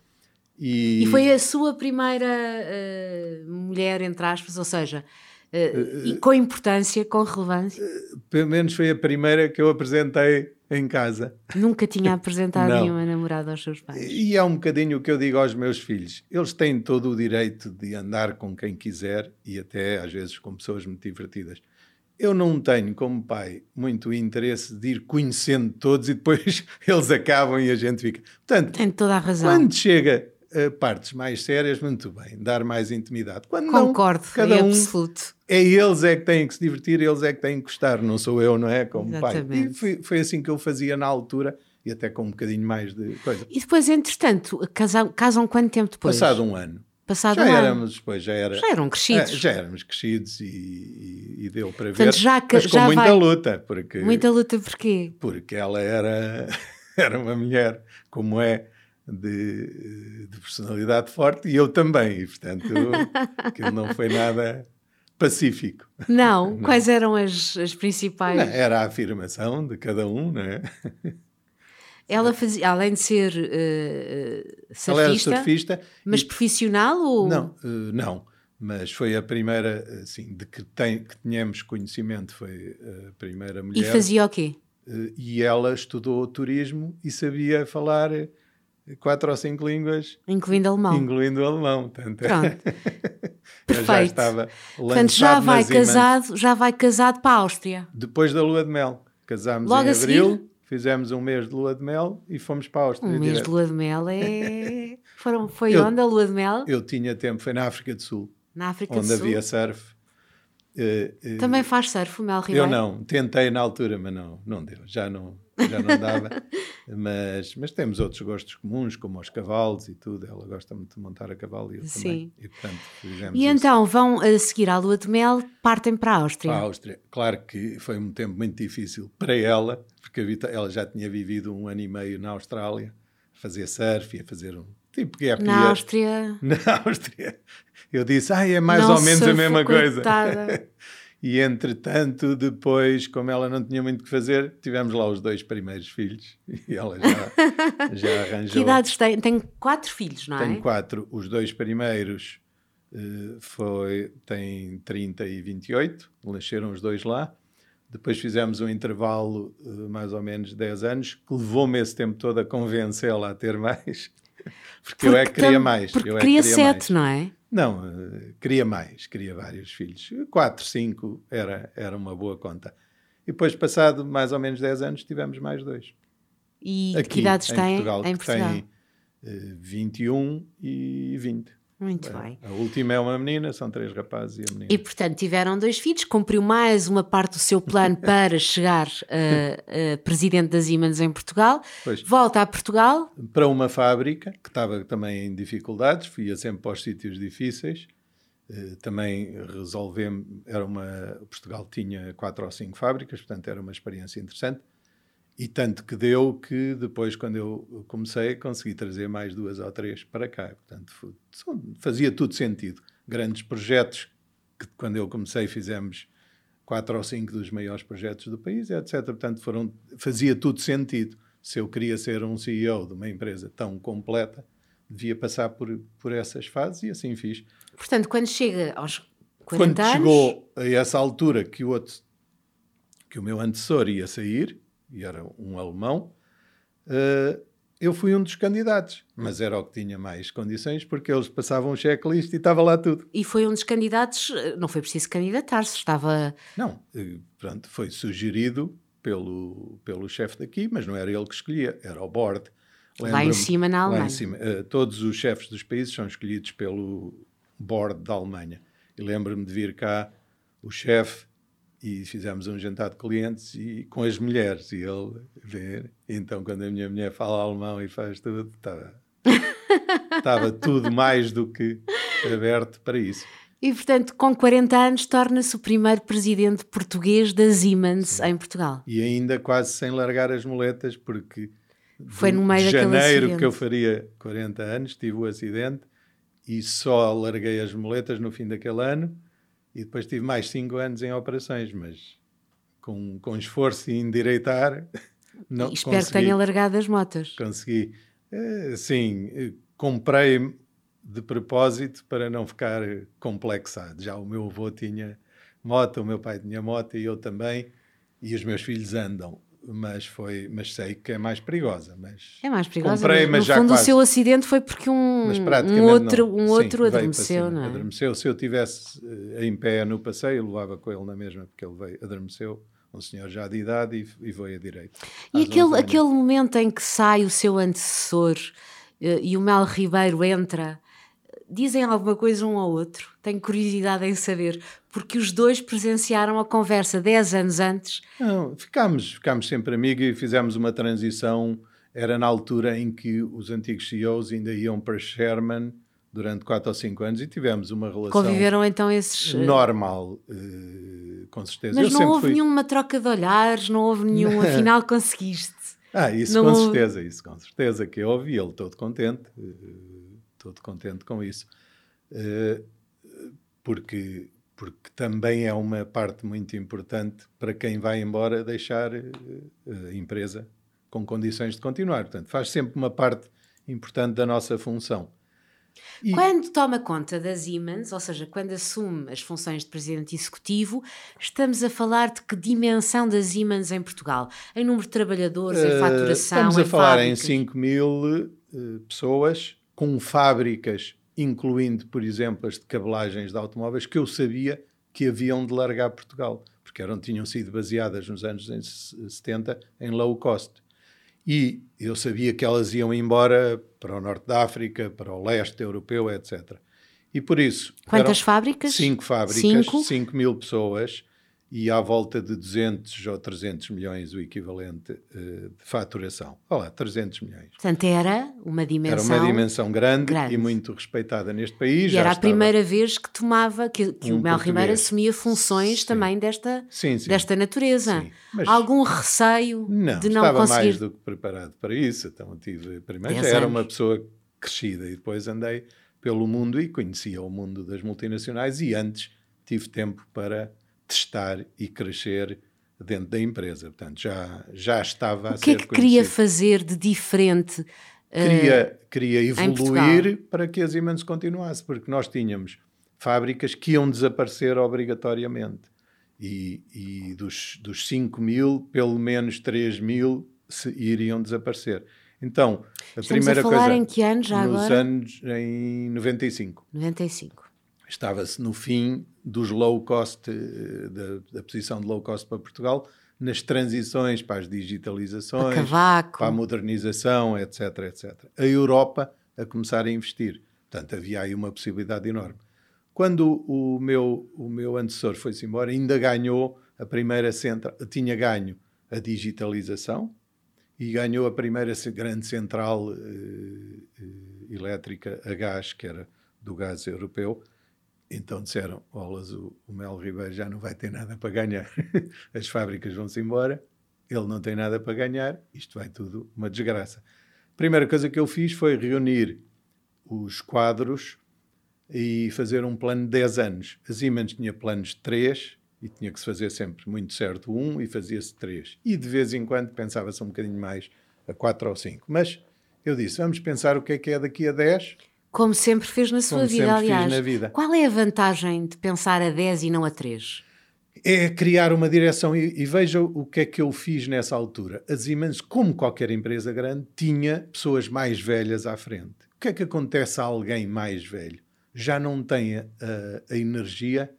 E... e... foi a sua primeira uh, mulher, entre aspas, ou seja, uh, uh, com importância, com relevância?
pelo menos foi a primeira que eu apresentei em casa.
Nunca tinha apresentado nenhuma namorada aos seus pais.
E é um bocadinho o que eu digo aos meus filhos. Eles têm todo o direito de andar com quem quiser e até às vezes com pessoas muito divertidas. Eu não tenho, como pai, muito interesse de ir conhecendo todos e depois eles acabam e a gente fica.
Portanto, Tem toda a razão.
Quando chega a partes mais sérias, muito bem, dar mais intimidade. Quando
Concordo,
não,
cada um absoluto.
É eles é que têm que se divertir, eles é que têm que gostar, não sou eu, não é? Como Exatamente. pai. E foi, foi assim que eu fazia na altura e até com um bocadinho mais de coisa.
E depois, entretanto, casam, casam quanto tempo depois?
Passado um ano.
Passado
já
um
éramos,
ano.
depois já era.
Já eram crescidos.
É, já éramos crescidos e, e, e deu para
Portanto,
ver.
Já,
mas com
já
muita
vai...
luta. Porque,
muita luta porquê?
Porque ela era, era uma mulher, como é de, de, personalidade forte e eu também, e portanto aquilo não foi nada pacífico.
Não, não. quais eram as, as principais? Não,
era a afirmação de cada um, não é?
Ela fazia, além de ser uh, surfista,
surfista,
mas e... profissional ou
não? Uh, não, mas foi a primeira, assim, de que tem que tínhamos conhecimento, foi a primeira mulher.
E fazia o quê?
Uh, e ela estudou turismo e sabia falar quatro ou cinco línguas.
Incluindo alemão.
Incluindo alemão. Portanto,
Pronto.
Perfeito. já estava
Portanto, já vai, casado, já vai casado para a Áustria.
Depois da lua de mel. Casámos Logo em abril, fizemos um mês de lua de mel e fomos para a Áustria.
Um mês direto. de lua de mel é... Foram, foi eu, onde a lua de mel?
Eu tinha tempo, foi na África do Sul.
Na África
onde
do Sul?
havia surf.
Uh, uh, Também faz surf o Mel Ribeiro?
Eu não, tentei na altura, mas não, não deu, já não, já não dava. mas, mas temos outros gostos comuns, como os cavalos e tudo. Ela gosta muito de montar a cavalo e eu Sim. também. E, portanto,
e então vão a seguir à lua de mel, partem para a Áustria.
Para a Áustria. Claro que foi um tempo muito difícil para ela, porque ela já tinha vivido um ano e meio na Austrália, a fazer surf e a fazer um tipo que é
Na Áustria.
Na Áustria. Eu disse, ah, é mais não ou menos a mesma coisa. E entretanto, depois, como ela não tinha muito o que fazer, tivemos lá os dois primeiros filhos e ela já, já arranjou.
Que idades tem? Tem quatro filhos, não é?
Tenho quatro. Os dois primeiros uh, foi, têm 30 e 28, nasceram os dois lá. Depois fizemos um intervalo, uh, mais ou menos 10 anos, que levou-me esse tempo todo a convencê-la a ter mais. Porque, porque, eu é que queria mais.
Porque
eu é
queria,
queria
sete,
mais.
não é?
Não, uh, queria mais, queria vários filhos. Quatro, cinco era, era uma boa conta. E depois, passado mais ou menos 10 anos, tivemos mais dois.
E Aqui, que idades têm
Portugal,
em Portugal?
Tem uh, 21 e 20.
Muito é. bem.
A última é uma menina, são três rapazes e a menina.
E portanto tiveram dois filhos, cumpriu mais uma parte do seu plano para chegar a, a presidente das Siemens em Portugal. Pois. Volta a Portugal.
Para uma fábrica que estava também em dificuldades, fui sempre para os sítios difíceis. Uh, também resolvemos, era uma, Portugal tinha quatro ou cinco fábricas, portanto era uma experiência interessante. E tanto que deu que depois, quando eu comecei, consegui trazer mais duas ou três para cá. Portanto, fazia tudo sentido. Grandes projetos, que quando eu comecei fizemos quatro ou cinco dos maiores projetos do país, etc. Portanto, foram, fazia tudo sentido. Se eu queria ser um CEO de uma empresa tão completa, devia passar por, por essas fases e assim fiz.
Portanto, quando chega aos
Quando chegou a essa altura que o outro, que o meu antecessor ia sair, e era um alemão, uh, eu fui um dos candidatos, mas era o que tinha mais condições, porque eles passavam o checklist e estava lá tudo.
E foi um dos candidatos, eh, não foi preciso candidatar-se, estava.
Não, eh, pronto, foi sugerido pelo, pelo chefe daqui, mas não era ele que escolhia, era o board.
Lá em cima na Alemanha.
Cima, uh, todos os chefes dos países são escolhidos pelo board da Alemanha. E lembro-me de vir cá o chefe e fizemos um jantar de clientes e com as mulheres e ele ver. Então, quando a minha mulher fala alemão e faz tudo, estava, estava tudo mais do que aberto para isso.
E, portanto, com 40 anos, torna-se o primeiro presidente português da Siemens Sim. em Portugal.
E ainda quase sem largar as muletas, porque foi no meio de janeiro que eu faria 40 anos, tive o acidente e só larguei as muletas no fim daquele ano e depois tive mais 5 anos em operações, mas com, com esforço e endireitar.
Não, espero consegui, que tenha largado as motas.
Consegui. Eh, sim, eh, comprei de propósito para não ficar complexado. Já o meu avô tinha moto, o meu pai tinha moto e eu também, e os meus filhos andam. Mas foi, mas sei que é mais perigosa. Mas
é mais perigosa. Comprei, mas, mas no fundo quase. o seu acidente foi porque um, um outro, um não. outro Sim, adormeceu, não é?
Adormeceu. Se eu tivesse uh, em pé no passeio, levava com ele na mesma, porque ele veio, adormeceu um senhor já de idade e, e foi a direito.
E aquele, aquele momento em que sai o seu antecessor uh, e o Mel Ribeiro entra dizem alguma coisa um ao outro? Tenho curiosidade em saber, porque os dois presenciaram a conversa 10 anos antes.
Não, ficámos, ficámos sempre amigos e fizemos uma transição. Era na altura em que os antigos CEOs ainda iam para Sherman durante 4 ou 5 anos e tivemos uma relação.
Conviveram então esses.
Eh, normal, uh, com certeza.
Mas Eu não houve fui... nenhuma troca de olhares, não houve nenhum. afinal, conseguiste.
Ah, isso não com houve... certeza, isso com certeza que houve e ele todo contente. Todo contente com isso. Uh, porque, porque também é uma parte muito importante para quem vai embora deixar uh, a empresa com condições de continuar. Portanto, faz sempre uma parte importante da nossa função.
E... Quando toma conta da Siemens, ou seja, quando assume as funções de presidente executivo, estamos a falar de que dimensão da Siemens em Portugal? Em número de trabalhadores, uh, em faturação,
Estamos a falar
fábricas?
em 5 mil uh, pessoas com fábricas, incluindo, por exemplo, as de cabelagens de automóveis, que eu sabia que haviam de largar Portugal, porque eram, tinham sido baseadas nos anos 70 em low cost. E eu sabia que elas iam embora para o norte da África, para o leste europeu, etc. E por isso.
Quantas fábricas?
Cinco fábricas, cinco? 5 mil pessoas e à volta de 200 ou 300 milhões o equivalente uh, de faturação. Olha 300 milhões.
Portanto, era uma dimensão...
Era uma dimensão grande, grande. e muito respeitada neste país.
E era a primeira vez que tomava, que, que um o Mel Ribeiro assumia funções sim. também desta, sim, sim. desta natureza. Algum receio
não,
de não
estava
conseguir...
mais do que preparado para isso. Então tive, primeiro já era uma pessoa crescida e depois andei pelo mundo e conhecia o mundo das multinacionais e antes tive tempo para testar e crescer dentro da empresa. Portanto, já, já estava
a ser O que é que queria fazer de diferente?
Queria, uh, queria evoluir para que a Siemens continuasse, porque nós tínhamos fábricas que iam desaparecer obrigatoriamente. E, e dos, dos 5 mil, pelo menos 3 mil se, iriam desaparecer. Então, a
Estamos
primeira
a falar
coisa.
em que anos já
nos
agora?
anos em 95.
95
estava-se no fim dos low cost, eh, da, da, posição de low cost para Portugal, nas transições para as digitalizações,
a
para a modernização, etc, etc. A Europa a começar a investir. Portanto, havia aí uma possibilidade enorme. Quando o meu, o meu antecessor foi-se embora, ainda ganhou a primeira central, tinha ganho a digitalização e ganhou a primeira grande central uh, uh, elétrica a gás, que era do gás europeu, então disseram: Olas, o, o Mel Ribeiro já não vai ter nada para ganhar. As fábricas vão-se embora, ele não tem nada para ganhar, isto vai tudo uma desgraça. Primeira coisa que eu fiz foi reunir os quadros e fazer um plano de 10 anos. A Siemens tinha planos de 3 e tinha que se fazer sempre muito certo um e fazia-se 3. E de vez em quando pensava-se um bocadinho mais a 4 ou 5. Mas eu disse: vamos pensar o que é que é daqui a 10
Como sempre fez na sua
Como
vida,
sempre fiz
aliás.
na vida.
Qual é a vantagem de pensar a 10 e não a 3?
é criar uma direção e, e veja o que é que eu fiz nessa altura. A Siemens, como qualquer empresa grande, tinha pessoas mais velhas à frente. O que é que acontece a alguém mais velho? Já não tem a, a- a energia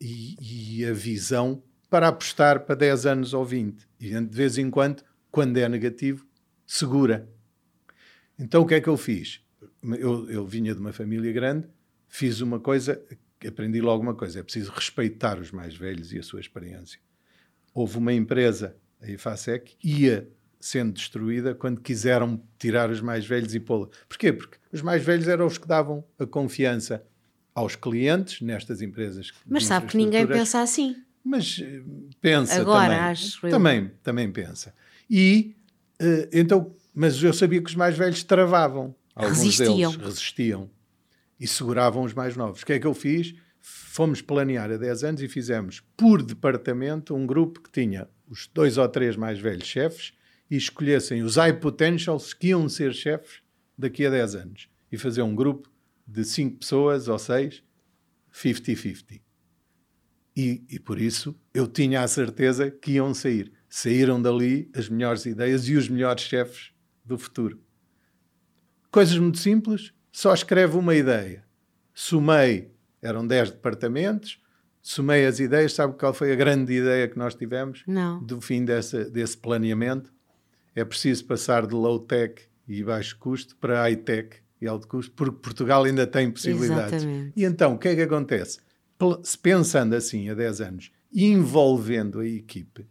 e, e a visão para apostar para 10 anos ou 20. E de vez em quando, quando é negativo, segura. Então o que é que eu fiz? Eu, eu vinha de uma família grande, fiz uma coisa, aprendi logo uma coisa: é preciso respeitar os mais velhos e a sua experiência. Houve uma empresa, a IFASEC, ia sendo destruída quando quiseram tirar os mais velhos e pô-la. Porquê? Porque os mais velhos eram os que davam a confiança aos clientes nestas empresas.
Mas sabe que ninguém pensa assim.
Mas eh, pensa
Agora,
também.
acho eu.
também, também pensa. E eh, então, mas eu sabia que os mais velhos travavam. Alguns
Resistiam.
deles resistiam e seguravam os mais novos. O que é que eu fiz? Fomos planear há 10 anos e fizemos por departamento um grupo que tinha os dois ou três mais velhos chefes e escolhessem os high potentials que iam ser chefes daqui a 10 anos. E fazer um grupo de 5 pessoas ou 6, 50-50. E, e por isso eu tinha a certeza que iam sair. Saíram dali as melhores ideias e os melhores chefes do futuro. Coisas muito simples, só escreve uma ideia. Somei, eram 10 departamentos, somei as ideias, sabe qual foi a grande ideia que nós tivemos?
Não.
Do fim dessa, desse planeamento? É preciso passar de low-tech e baixo custo para high-tech e alto custo, porque Portugal ainda tem possibilidades.
Exatamente.
E então, o que é que acontece? Se Pensando assim há 10 anos, envolvendo a equipe,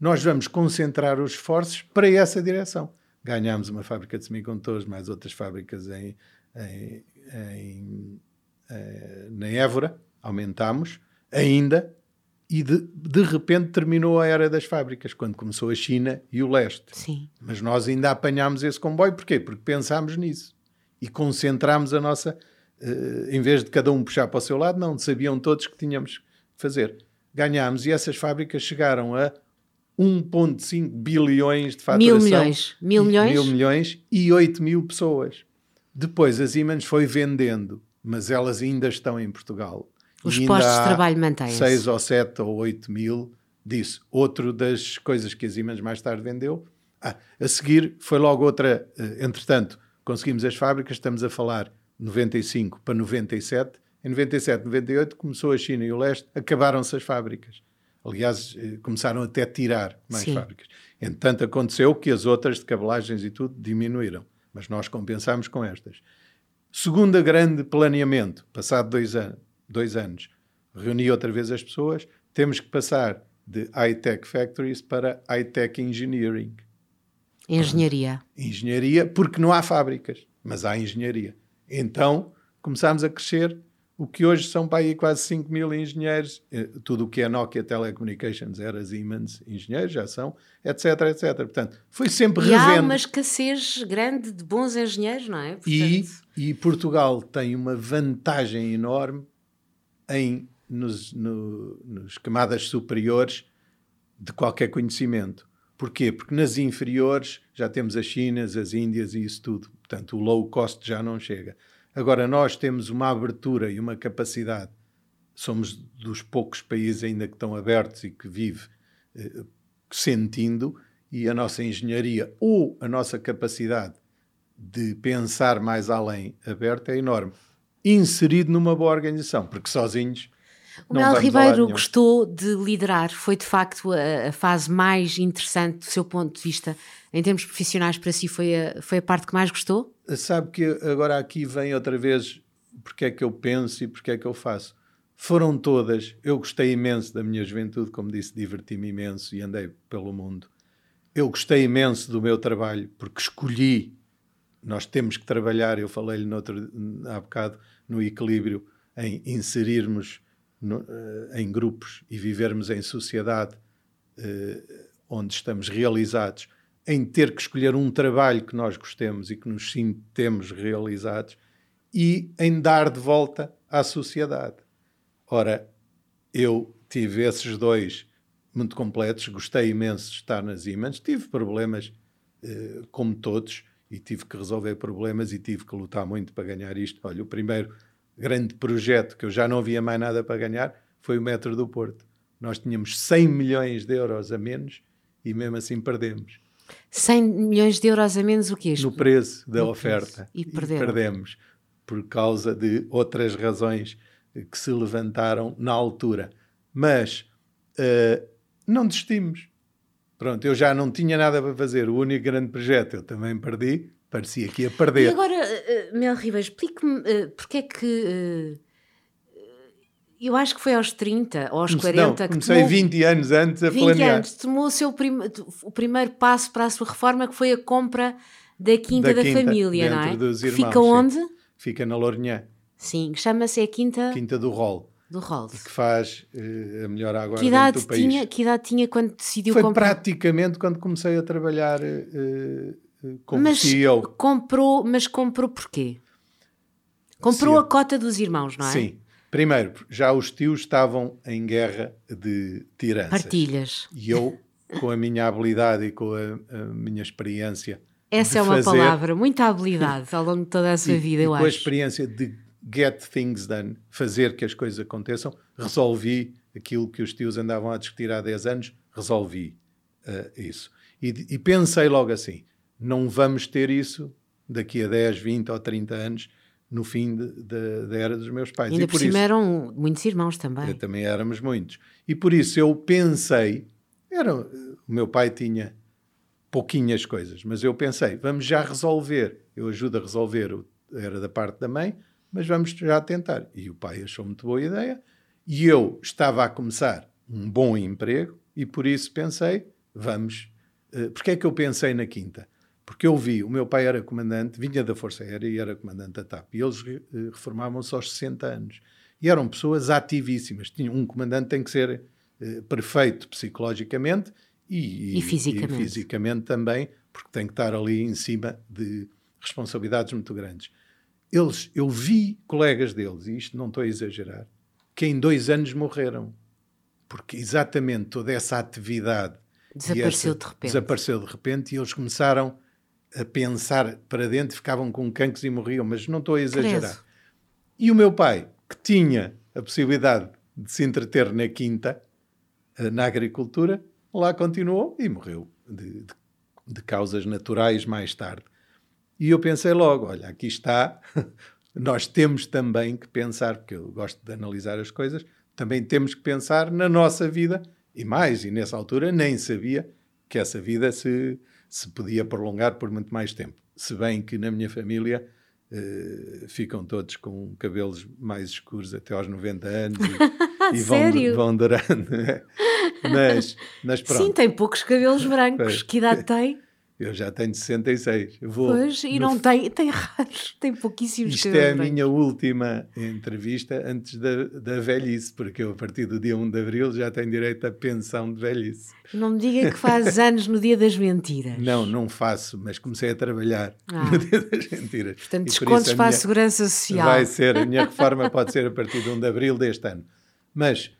nós vamos concentrar os esforços para essa direção. Ganhámos uma fábrica de semicondutores, mais outras fábricas em, em, em, eh, na Évora, aumentámos ainda, e de, de repente terminou a era das fábricas, quando começou a China e o leste.
Sim.
Mas nós ainda apanhámos esse comboio, porquê? Porque pensámos nisso e concentrámos a nossa. eh, em vez de cada um puxar para o seu lado, não, sabiam todos que tínhamos que fazer. Ganhámos e essas fábricas chegaram a 1,5 bilhões de faturação.
Mil milhões. Mil
E-
milhões?
Mil milhões e 8 mil pessoas. Depois a Siemens foi vendendo, mas elas ainda estão em Portugal.
Os postos de trabalho mantêm-se.
6 ou 7 ou 8 mil disso. Outro das coisas que a Siemens mais tarde vendeu. Ah, a seguir foi logo outra. eh, entretanto, conseguimos as fábricas, estamos a falar 95 para 97. Em 97, 98 começou a China e o leste, acabaram-se as fábricas. Aliás, eh, começaram até a tirar mais
Sim.
fábricas. Entretanto, aconteceu que as outras de cabelagens e tudo diminuíram, mas nós compensámos com estas. Segunda grande planeamento, passado dois, an dois anos, reuni outra vez as pessoas, temos que passar de high-tech factories para high-tech engineering.
Engenharia.
Engenharia, porque não há fábricas, mas há engenharia. Então, começámos a crescer o que hoje são para aí quase 5 mil engenheiros. Eh, Tudo o que é Nokia Telecommunications era Siemens engenheiros, já são, etc, etc. Portanto, foi sempre
E há
revendo.
uma escassez grande de bons engenheiros, não é?
E,
Portanto,
e Portugal tem uma vantagem enorme em nos, no- nos camadas superiores de qualquer conhecimento. Porquê? Porque nas inferiores já temos as Chinas, as Índias e isso tudo. Portanto, o low cost já não chega. Agora, nós temos uma abertura e uma capacidade. Somos dos poucos países ainda que estão abertos e que vive eh, sentindo, e a nossa engenharia ou a nossa capacidade de pensar mais além aberta é enorme. Inserido numa boa organização, porque sozinhos.
O Mel Ribeiro gostou de liderar. Foi de facto a, a fase mais interessante do seu ponto de vista, em termos profissionais, para si foi a, foi a parte que mais gostou?
Sabe que agora aqui vem outra vez porque é que eu penso e porque é que eu faço. Foram todas. Eu gostei imenso da minha juventude, como disse, diverti-me imenso e andei pelo mundo. Eu gostei imenso do meu trabalho porque escolhi. Nós temos que trabalhar, eu falei-lhe há bocado, no equilíbrio, em inserirmos no- eh, em grupos e vivermos em sociedade eh, onde estamos realizados, em ter que escolher um trabalho que nós gostemos e que nos sintemos realizados e em dar de volta à sociedade. Ora, eu tive esses dois muito completos, gostei imenso de estar nas Siemens, tive problemas eh, como todos e tive que resolver problemas e tive que lutar muito para ganhar isto. Olha, o primeiro grande projeto que eu já não havia mais nada para ganhar foi o metro do Porto. Nós tínhamos 100 milhões de euros a menos e mesmo assim perdemos.
100 milhões de euros a menos o quê?
No preço da
No
oferta.
preço. E
E
perderam.
perdemos por causa de outras razões que se levantaram na altura. Mas eh, não desistimos. Pronto, eu já não tinha nada para fazer. O único grande projeto eu também perdi. Parecia que ia
E
perder.
agora, eh, eh, Mel Ribeiro, explique-me eh, porque é que. eh, eu acho que foi aos 30 ou aos 40
não,
que
comecei
tomou
20 anos antes a
20
planear.
anos, tomou o, seu prim- o primeiro passo para a sua reforma, que foi a compra da Quinta da,
Da quinta,
Família, não é?
dos irmãos,
Fica
sim.
onde?
Fica na Lourinhã,
Sim, chama-se a Quinta,
Quinta do Rol,
do Rolls.
que faz eh, a melhor água
Que idade,
do país.
tinha, que idade tinha quando decidiu
Foi
comprar?
praticamente quando comecei a trabalhar eh, como
Mas
CEO.
comprou, mas comprou porquê? Comprou
Sim.
a cota dos irmãos, não é?
Sim. Primeiro, já os tios estavam em guerra de tiranças.
Partilhas.
E eu, com a minha habilidade e com a, a minha experiência.
Essa é uma
fazer,
palavra, muita habilidade ao longo de toda a sua
e,
vida,
e
eu
com a
acho.
experiência de get things done, fazer que as coisas aconteçam, resolvi aquilo que os tios andavam a discutir há 10 anos, resolvi eh, isso. E, e pensei logo assim: não vamos ter isso daqui a 10, 20 ou 30 anos, no fim da era dos meus pais.
Ainda
e
por
por
cima
isso,
eram muitos irmãos também.
também éramos muitos. E por isso eu pensei, era, o meu pai tinha pouquinhas coisas, mas eu pensei, vamos já resolver. Eu ajudo a resolver, o- era da parte da mãe, mas vamos já tentar. E o pai achou muito boa ideia. E eu estava a começar um bom emprego e por isso pensei, vamos. eh, Porque é que eu pensei na quinta? Porque eu vi, o meu pai era comandante, vinha da Força Aérea e era comandante da TAP. E eles eh, reformavam-se aos 60 anos. E eram pessoas ativíssimas. Tinha, um comandante tem que ser eh, perfeito psicologicamente e,
E fisicamente.
e fisicamente também, porque tem que estar ali em cima de responsabilidades muito grandes. Eles, eu vi colegas deles, e isto não estou a exagerar, que em dois anos morreram. Porque exatamente toda essa atividade
Desapareceu
essa-
de repente.
Desapareceu de repente e eles começaram a pensar para dentro, ficavam com cancros e morriam, mas não estou a exagerar. E o meu pai, que tinha a possibilidade de se entreter na quinta, eh, na agricultura, lá continuou e morreu de, de- de causas naturais mais tarde. E eu pensei logo: olha, aqui está, nós temos também que pensar, porque eu gosto de analisar as coisas, também temos que pensar na nossa vida e mais. E nessa altura nem sabia que essa vida se, se podia prolongar por muito mais tempo. Se bem que na minha família eh, ficam todos com cabelos mais escuros até aos 90 anos e, e vão, vão durando. mas, mas pronto.
Sim, tem poucos cabelos brancos. Que idade tem?
Eu já tenho 66. Eu vou,
Pois, e não tem, tem raros, tem pouquíssimos
Isto é a minha última entrevista antes da, da velhice, porque eu, a partir do dia 1 de abril, já tenho direito à pensão de velhice.
Não me diga que faz anos no dia das mentiras.
Não, não faço, mas comecei a trabalhar
Ah.
no dia das mentiras.
Portanto,
por
descontos
a
para a Segurança Social.
Vai ser, a minha reforma pode ser a partir de 1 de abril deste ano. Mas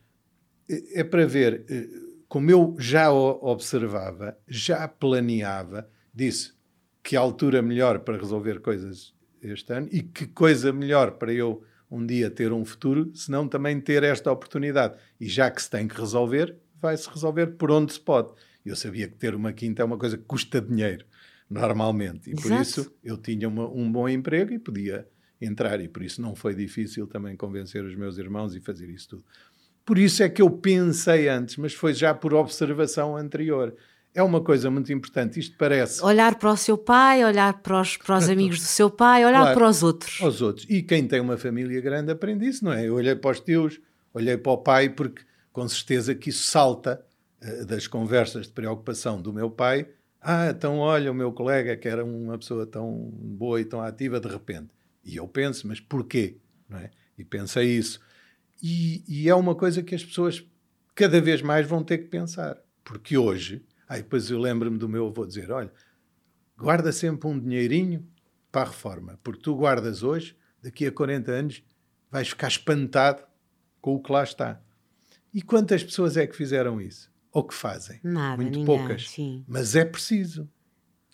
eh, é para ver, eh, como eu já observava, já planeava, disse que altura melhor para resolver coisas este ano e que coisa melhor para eu um dia ter um futuro, se não também ter esta oportunidade. E já que se tem que resolver, vai-se resolver por onde se pode. Eu sabia que ter uma quinta é uma coisa que custa dinheiro, normalmente. E por
Exato.
isso eu tinha uma- um bom emprego e podia entrar. E por isso não foi difícil também convencer os meus irmãos e fazer isso tudo. Por isso é que eu pensei antes, mas foi já por observação anterior. É uma coisa muito importante. Isto parece
Olhar para o seu pai, olhar para os, para os amigos do seu pai, olhar
Claro.
para os outros.
aos outros. E quem tem uma família grande aprende isso, não é? Eu olhei para os tios, olhei para o pai, porque com certeza que isso salta eh, das conversas de preocupação do meu pai. Ah, então olha, o meu colega que era uma pessoa tão boa e tão ativa, de repente. E eu penso, mas porquê? Não é? E pensei isso. E, e é uma coisa que as pessoas cada vez mais vão ter que pensar. Porque hoje, aí depois eu lembro-me do meu avô dizer: olha, guarda sempre um dinheirinho para a reforma, porque tu guardas hoje, daqui a 40 anos vais ficar espantado com o que lá está. E quantas pessoas é que fizeram isso? Ou que fazem?
Nada,
Muito
ninguém,
poucas.
sim.
Mas é preciso.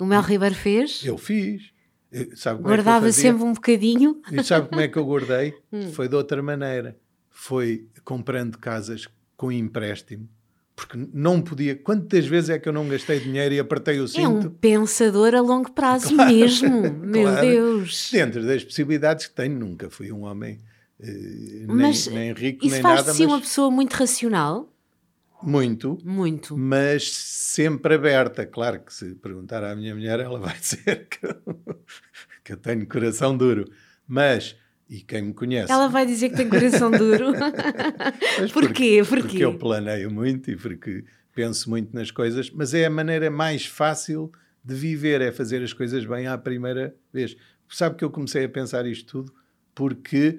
O Mel Ribeiro fez?
Eu fiz. Eu- como
Guardava
é
sempre um bocadinho.
E sabe como é que eu guardei?
Hum.
Foi de outra maneira. Foi comprando casas com empréstimo. Porque não podia. Quantas vezes é que eu não gastei dinheiro e apertei o
É um
cinto?
pensador a longo prazo mesmo. Meu
Claro.
Deus.
Dentro das possibilidades que tenho, nunca fui um homem eh, nem, nem rico
isso
nem nada,
de si
mas
uma pessoa muito racional?
muito,
Muito.
mas sempre aberta. Claro que se perguntar à minha mulher, ela vai dizer que, eu- que eu tenho coração duro. Mas, e quem me conhece,
Ela vai dizer que tem coração duro. Porquê?
Porque,
Porquê?
porque eu planeio muito e porque penso muito nas coisas, mas é a maneira mais fácil de viver, é fazer as coisas bem à primeira vez. Sabe que eu comecei a pensar isto tudo porque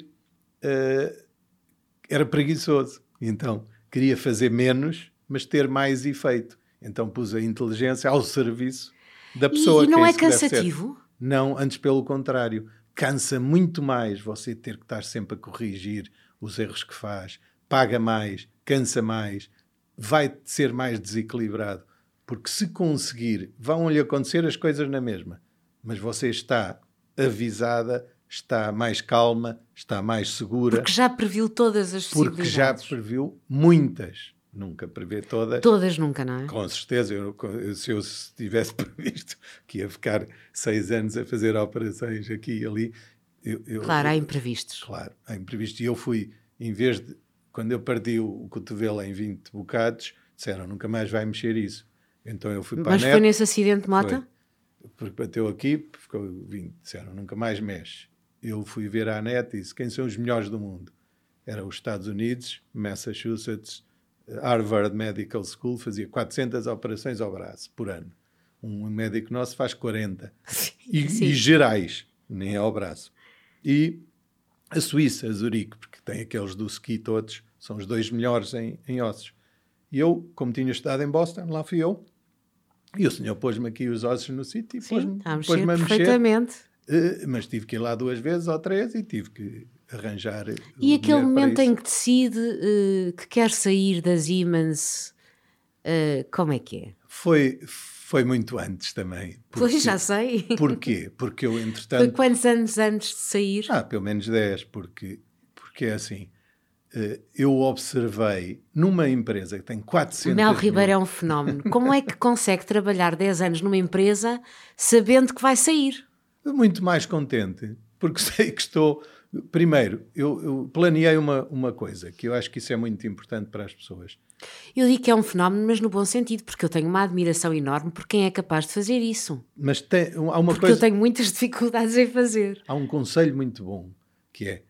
eh, era preguiçoso. Então queria fazer menos, mas ter mais efeito. Então pus a inteligência ao serviço da
E,
pessoa.
e não
que
é
ser.
cansativo?
Não, antes pelo contrário. Cansa muito mais você ter que estar sempre a corrigir os erros que faz. Paga mais, cansa mais, vai ser mais desequilibrado. Porque se conseguir, vão-lhe acontecer as coisas na mesma. Mas você está avisada, está mais calma, está mais segura,
Porque já previu todas as
porque já
possibilidades.
previu muitas. Nunca prevê todas.
Todas nunca, não é?
Com certeza, eu, se eu tivesse previsto que ia ficar seis anos a fazer operações aqui e ali, eu, eu-
Claro, há imprevistos.
Claro, há imprevisto. E eu fui, em vez de, quando eu perdi o, cotovelo em 20 bocados, disseram nunca mais vai mexer isso. Então eu fui para
Mas
a
foi
net,
nesse acidente?
Foi. porque bateu aqui, ficou 20, disseram nunca mais mexe. Eu fui ver à net e disse quem são os melhores do mundo. Era os Estados Unidos, Massachusetts, Harvard Medical School, fazia 400 operações ao braço por ano. Um médico nosso faz 40. E,
Sim.
e gerais, nem ao braço. E a Suíça, Zurique, porque tem aqueles do ski todos, são os dois melhores em, em ossos. E eu, como tinha estado em Boston, lá fui eu, e o senhor pôs-me aqui os ossos no sítio e
Sim,
pôs-me
está a mexer
a
perfeitamente.
Eh, mas tive que ir lá duas vezes ou três e tive que arranjar.
E aquele momento em que decide eh, que quer sair da Siemens, eh, como é que é?
Foi, foi muito antes também.
Pois já sei.
Porquê? Porque eu,
Foi
entretanto.
quantos anos antes de sair?
Ah, pelo menos 10, porque, porque é assim. eh, Eu observei numa empresa que tem 400
Mel
mil-
Ribeiro é um fenómeno. Como é que consegue trabalhar 10 anos numa empresa sabendo que vai sair?
muito mais contente, porque sei que estou. Primeiro, eu, eu planeei uma, uma coisa que eu acho que isso é muito importante para as pessoas.
Eu digo que é um fenómeno, mas no bom sentido, porque eu tenho uma admiração enorme por quem é capaz de fazer isso.
Mas tem, há uma
Porque
coisa.
eu tenho muitas dificuldades em fazer.
há um conselho muito bom que é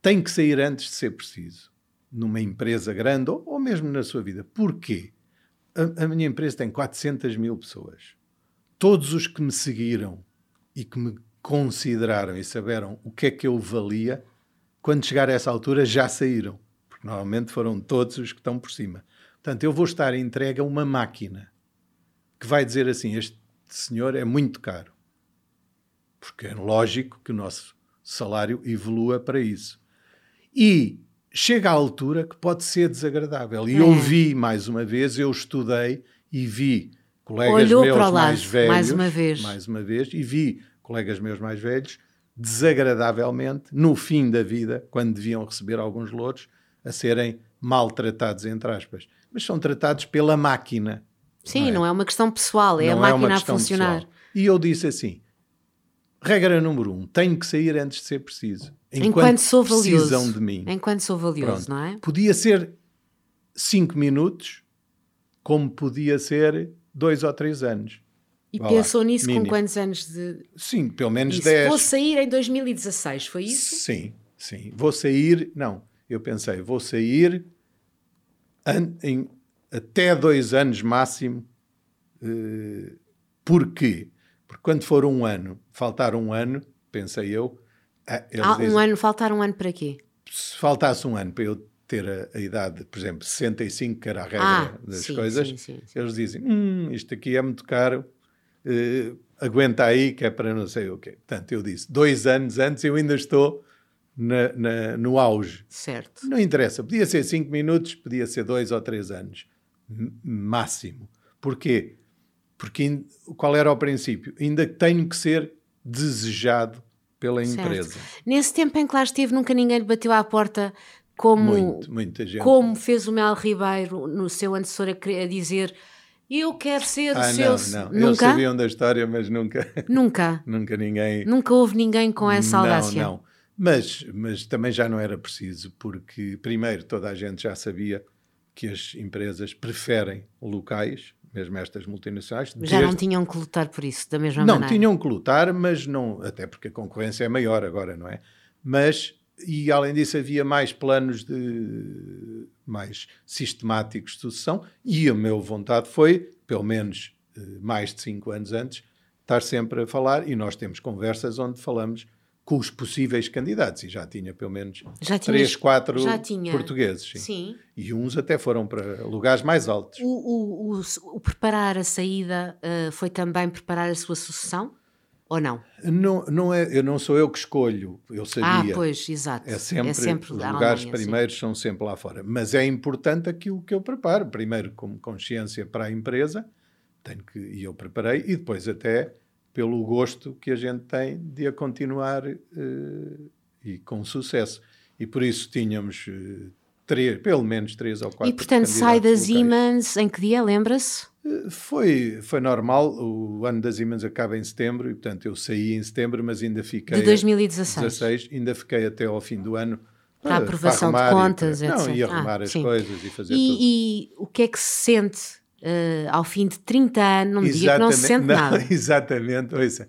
tem que sair antes de ser preciso numa empresa grande ou, ou mesmo na sua vida. Porquê? A, a minha empresa tem 400 mil pessoas. Todos os que me seguiram e que me consideraram e saberam o que é que eu valia, quando chegar a essa altura já saíram. Porque normalmente foram todos os que estão por cima. Portanto, eu vou estar entregue a uma máquina que vai dizer assim: este senhor é muito caro porque é lógico que o nosso salário evolua para isso. E chega à altura que pode ser desagradável. E
É.
eu vi, mais uma vez, eu estudei e vi colegas
Olhou
meus mais velhos,
mais uma vez.
mais uma vez, e vi colegas meus mais velhos, desagradavelmente, no fim da vida, quando deviam receber alguns louros, a serem maltratados, entre aspas. Mas são tratados pela máquina.
Sim,
Não é?
não é uma questão pessoal, é a
Não
máquina
uma
a funcionar.
pessoal. E eu disse assim: regra número um, tenho que sair antes de ser preciso.
Enquanto, sou valioso.
precisam de mim.
Enquanto sou valioso,
Pronto.
não é?
Podia ser cinco minutos, como podia ser dois ou três anos.
E
Vá lá,
pensou nisso com
mínimo.
quantos anos de.
Sim, pelo menos
Isso.
dez.
Vou sair em 2016, foi isso?
Sim, sim. Vou sair. Não, eu pensei, vou sair an- em até dois anos máximo. Eh, porquê? Porque quando for um ano, faltar um ano, pensei eu. ah,
Há um
dizem,
ano, faltar um ano para quê?
se faltasse um ano para eu ter a, a idade, por exemplo, 65, que era a regra
Ah,
das
sim,
coisas,
sim, sim.
eles dizem: hum, isto aqui é muito caro, eh, aguenta aí, que é para não sei o quê. Portanto, eu disse: dois anos antes eu ainda estou na- na- no auge.
Certo.
Não interessa, podia ser cinco minutos, podia ser dois ou três anos, máximo. Porquê? Porque qual era o princípio? Ainda tenho que ser desejado pela certo. empresa.
Nesse tempo em que lá esteve, nunca ninguém lhe bateu à porta como,
Muito,
como fez o Mel Ribeiro no seu antecessor a, a dizer eu quero ser
ah,
seu.
Não, não. Nunca? Eles sabiam da história, mas nunca.
Nunca.
nunca ninguém.
Nunca houve ninguém com essa audácia.
Não, não. Mas, mas também já não era preciso, porque, primeiro, toda a gente já sabia que as empresas preferem locais, mesmo estas multinacionais.
Já desde... não tinham que lutar por isso, da mesma
não,
maneira.
Não, tinham que lutar, mas não. Até porque a concorrência é maior agora, não é? Mas e além disso havia mais planos de mais sistemáticos de sucessão e a minha vontade foi, pelo menos eh, mais de cinco anos antes, estar sempre a falar e nós temos conversas onde falamos com os possíveis candidatos e já tinha pelo menos já três, quatro portugueses. Sim. sim. E uns até foram para lugares mais altos.
O, o, o, o preparar a saída uh, foi também preparar a sua sucessão? Ou não?
Não, não é, eu não sou eu que escolho, eu sabia.
Ah, pois, exato.
É sempre, é sempre os lugares Alemanha, primeiros sim. são sempre lá fora. Mas é importante aquilo que eu preparo. Primeiro, como consciência para a empresa, tenho que, e eu preparei, e depois até pelo gosto que a gente tem de a continuar uh, e com sucesso. E por isso tínhamos uh, três, pelo menos três ou quatro.
E portanto sai da Siemens em que dia, lembra-se?
Foi, foi normal, o ano das Siemens acaba em setembro e, portanto, eu saí em setembro, mas ainda fiquei.
De 2016.
16, ainda fiquei até ao fim do ano.
Para, a aprovação para de contas,
e,
para,
etc. Não, e arrumar ah, as sim. coisas e fazer
e,
tudo.
E o que é que se sente uh, ao fim de 30 anos? Não me diga que não se sente não, nada.
Exatamente, ouça,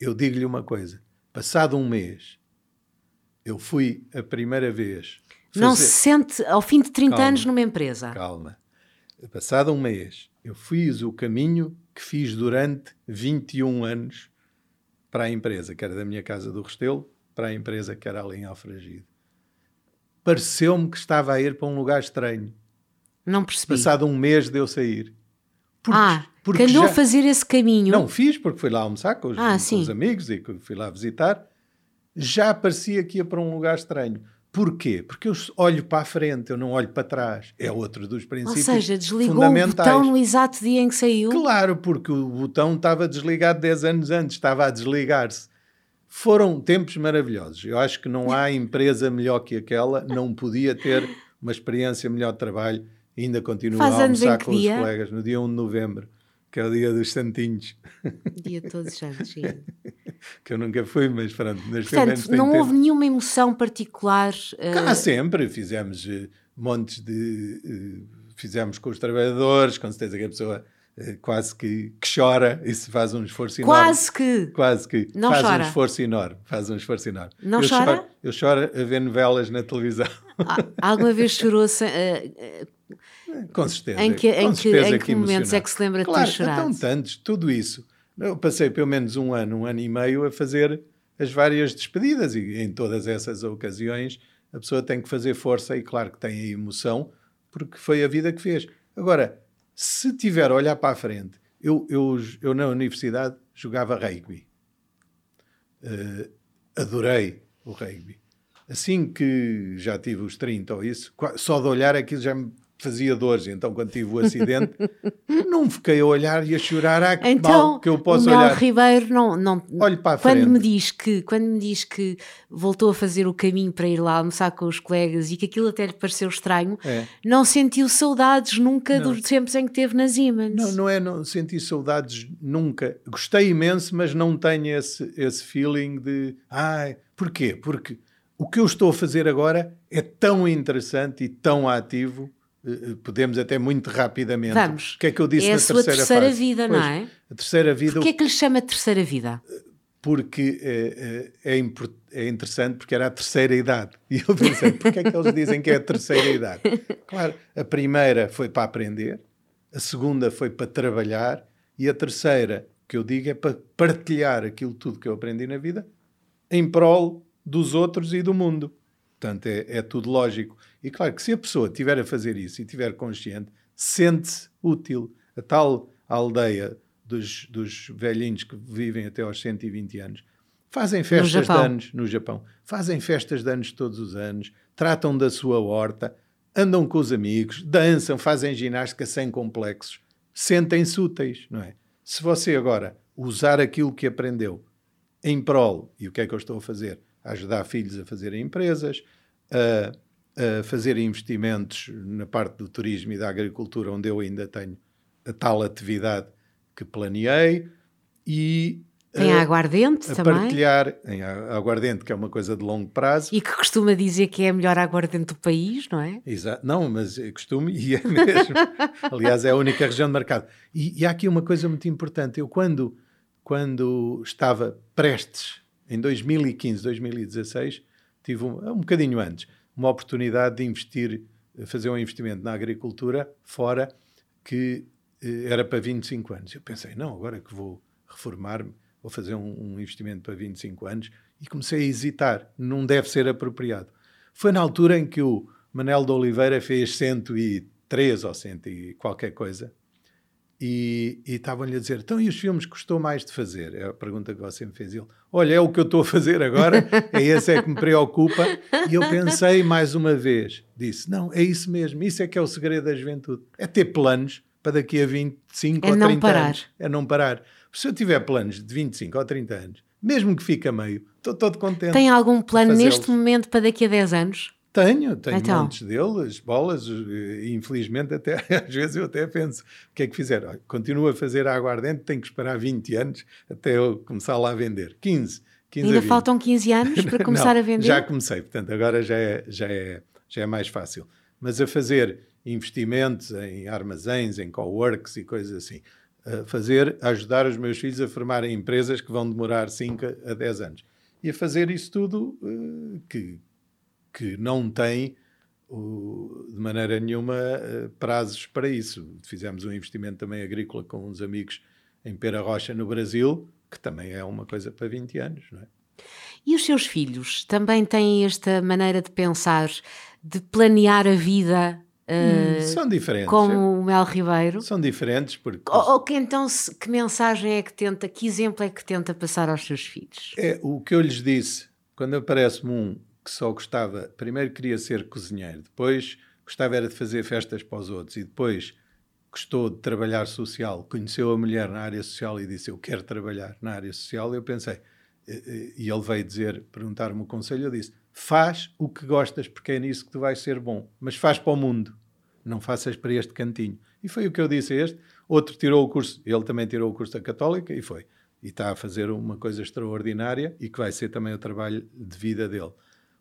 eu digo-lhe uma coisa: passado um mês, eu fui a primeira vez.
Fazer... Não se sente ao fim de 30
calma,
anos numa empresa.
Calma. Passado um mês, eu fiz o caminho que fiz durante 21 anos para a empresa, que era da minha casa do Restelo, para a empresa que era ali em Alfragide. Pareceu-me que estava a ir para um lugar estranho.
Não percebi.
Passado um mês de eu sair.
Porque, ah, porque calhou já... fazer esse caminho.
Não, fiz porque fui lá almoçar com os, ah, com os amigos e fui lá visitar. Já parecia que ia para um lugar estranho. Porquê? Porque eu olho para a frente, eu não olho para trás. É outro dos princípios
Ou seja, desligou o botão no exato dia em que saiu?
Claro, porque o botão estava desligado 10 anos antes, estava a desligar-se. Foram tempos maravilhosos. Eu acho que não há empresa melhor que aquela, não podia ter uma experiência melhor de trabalho. Ainda continuo Faz a almoçar com dia? os colegas no dia 1 de novembro, que é o dia dos Santinhos.
Dia todos os santos, sim.
que eu nunca fui, mas pronto.
Portanto, não tempo. houve nenhuma emoção particular.
Uh... Cá sempre, fizemos uh, montes de. Uh, fizemos com os trabalhadores, com certeza que a pessoa quase que, que, chora e se faz um esforço
enorme. Quase que.
Quase que.
Não
faz
chora.
um esforço enorme. Faz um esforço enorme.
Não
eu
chora?
Choro, eu choro a ver novelas na televisão.
alguma vez chorou -se,
com certeza.
Em que,
em
que, em que momentos é que se lembra
claro,
de ter chorado?
Então, tantos, tudo isso. Eu passei pelo menos um ano, um ano e meio a fazer as várias despedidas e em todas essas ocasiões a pessoa tem que fazer força e claro que tem a emoção porque foi a vida que fez. Agora, se tiver a olhar para a frente, eu, eu, eu na universidade jogava rugby. Uh, adorei o rugby. Assim que já tive os 30 ou isso, só de olhar aquilo já me fazia dores. Então, quando tive o acidente, não fiquei a olhar e a chorar. Ah, que então, mal que eu posso o olhar.
Ribeiro não, não
Olhe para a
quando
frente.
me diz que quando me diz que voltou a fazer o caminho para ir lá almoçar com os colegas e que aquilo até lhe pareceu estranho, é. não sentiu saudades nunca não. dos tempos em que teve nas Siemens.
Não, não é, não senti saudades nunca. Gostei imenso, mas não tenho esse, esse feeling de, ai, porquê? Porque o que eu estou a fazer agora é tão interessante e tão ativo podemos até muito rapidamente.
Vamos.
O que é que eu disse
é
na terceira,
terceira
fase?
vida,
pois,
não é?
A terceira vida.
Porquê é que lhe chama terceira vida?
Porque é, é, é, interessante, porque era a terceira idade. E eu pensei, porquê é que eles dizem que é a terceira idade? Claro, a primeira foi para aprender, a segunda foi para trabalhar e a terceira, que eu digo, é para partilhar aquilo tudo que eu aprendi na vida em prol dos outros e do mundo. Portanto, é, é tudo lógico. E claro que se a pessoa estiver a fazer isso e estiver consciente, sente-se útil. A tal aldeia dos, dos velhinhos que vivem até aos 120 anos fazem festas de anos no Japão, fazem festas de anos todos os anos, tratam da sua horta, andam com os amigos, dançam, fazem ginástica sem complexos, sentem-se úteis, não é? Se você agora usar aquilo que aprendeu em prol, e o que é que eu estou a fazer? A ajudar filhos a fazerem empresas, a, a fazer investimentos na parte do turismo e da agricultura, onde eu ainda tenho a tal atividade que planeei, e
tem a aguardente
a
também.
partilhar em aguardente, que é uma coisa de longo prazo.
E que costuma dizer que é a melhor aguardente do país, não é?
Exato. Não, mas é costume e é mesmo. Aliás, é a única região de mercado. E, e há aqui uma coisa muito importante. Eu, quando, quando estava prestes, em 2015, 2016, tive um, um bocadinho antes, uma oportunidade de investir, fazer um investimento na agricultura fora que eh, era para 25 anos. Eu pensei, não, agora que vou reformar-me, vou fazer um, um investimento para 25 anos e comecei a hesitar. Não deve ser apropriado. Foi na altura em que o Manel de Oliveira fez 103 ou 100 e qualquer coisa e e estavam-lhe a dizer, então e os filmes que custou mais de fazer? É a pergunta que você me fez. Ele, olha, é o que eu estou a fazer agora, é esse é que me preocupa. E eu pensei mais uma vez, disse, não, é isso mesmo, isso é que é o segredo da juventude. É ter planos para daqui a 25
É
ou
não
30
parar.
anos. É não parar. Se eu tiver planos de 25 ou 30 anos, mesmo que fique a meio, estou todo contente.
Tem algum plano neste momento para daqui a 10 anos?
Tenho, tenho
Então.
montes deles, bolas, e infelizmente até às vezes eu até penso, o que é que fizer? Olha, continuo a fazer a aguardente, tenho que esperar 20 anos até eu começar lá a vender. 15, 15 a
Ainda
20.
faltam 15 anos para começar
Não,
a vender?
Já comecei, portanto agora já é, já, é, já é mais fácil. Mas a fazer investimentos em armazéns, em coworks e coisas assim. A fazer, a ajudar os meus filhos a formarem empresas que vão demorar 5 a 10 anos. E a fazer isso tudo eh, que, que não tem o- de maneira nenhuma eh, prazos para isso. Fizemos um investimento também agrícola com uns amigos em Pera Rocha, no Brasil, que também é uma coisa para 20 anos, não é?
E os seus filhos também têm esta maneira de pensar, de planear a vida eh,
São diferentes.
como o Mel Ribeiro?
São diferentes porque
Ou, ou que então, que mensagem é que tenta, que exemplo é que tenta passar aos seus filhos?
é o que eu lhes disse quando aparece-me um que só gostava, primeiro queria ser cozinheiro, depois gostava era de fazer festas para os outros e depois gostou de trabalhar social, conheceu a mulher na área social e disse eu quero trabalhar na área social, eu pensei, e ele veio dizer, perguntar-me o conselho, eu disse, faz o que gostas porque é nisso que tu vais ser bom, mas faz para o mundo, não faças para este cantinho. E foi o que eu disse a este. Outro tirou o curso, ele também tirou o curso da Católica e foi. E está a fazer uma coisa extraordinária e que vai ser também o trabalho de vida dele.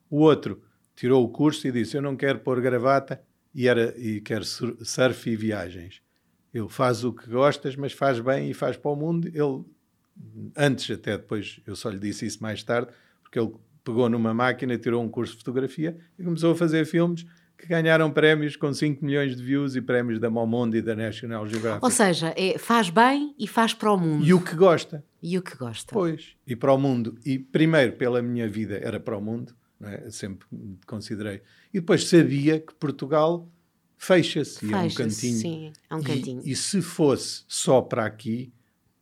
O outro tirou o curso e disse: Eu não quero pôr gravata e, era, e quero sur- surf e viagens. Eu faz o que gostas, mas faz bem e faz para o mundo. Ele, antes, até depois, eu só lhe disse isso mais tarde, porque ele pegou numa máquina, tirou um curso de fotografia e começou a fazer filmes que ganharam prémios com 5 milhões de views e prémios da Momondo e da National Geographic.
Ou seja, é, faz bem e faz para o mundo.
e o que gosta.
E o que gosta.
Pois, e para o mundo. E primeiro, pela minha vida, era para o mundo, é? Sempre considerei. E depois sabia que Portugal fecha-se, e é um cantinho.
sim, é um
E-
cantinho.
E, se fosse só para aqui,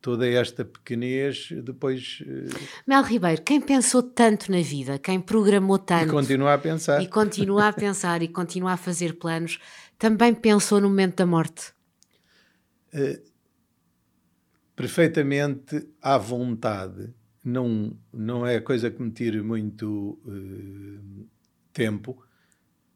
toda esta pequenez, depois. eh,
Mel Ribeiro, quem pensou tanto na vida, quem programou
E
tanto
continua a pensar.
e continua a pensar e continua a fazer planos, também pensou no momento da morte.
perfeitamente à vontade. Não, não é coisa que me tire muito eh, tempo.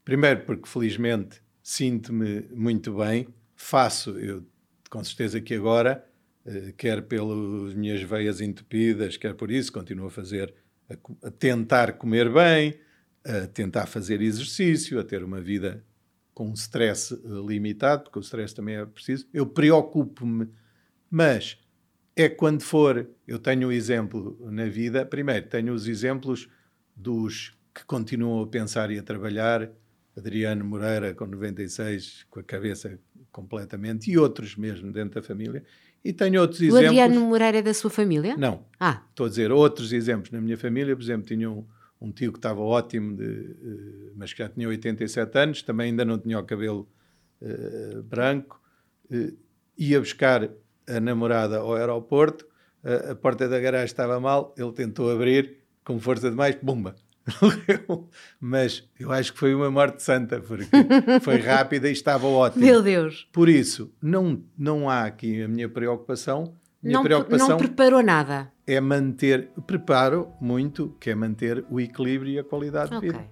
Primeiro, porque felizmente sinto-me muito bem, faço, eu com certeza que agora, eh, quer pelas minhas veias entupidas, quer por isso, continuo a fazer, a, a tentar comer bem, a tentar fazer exercício, a ter uma vida com um stress eh, limitado, porque o stress também é preciso. Eu preocupo-me, mas é quando for, eu tenho o exemplo na vida, primeiro tenho os exemplos dos que continuam a pensar e a trabalhar, Adriano Moreira com 96, com a cabeça completamente, e outros mesmo dentro da família, e tenho outros
O
exemplos...
Adriano Moreira é da sua família?
Não,
Ah,
Estou a dizer outros exemplos. Na minha família, por exemplo, tinha um, um tio que estava ótimo, de, eh, mas que já tinha 87 anos, também ainda não tinha o cabelo eh, branco, eh, ia buscar a namorada ao aeroporto, a, a porta da garagem estava mal, ele tentou abrir com força demais! Morreu. mas eu acho que foi uma morte santa, porque foi rápida e estava ótimo.
meu Deus.
Por isso, não, não há aqui a minha preocupação Minha
não,
preocupação
não preparou nada.
é manter, preparo muito, que é manter o equilíbrio e a qualidade
Ok.
de vida.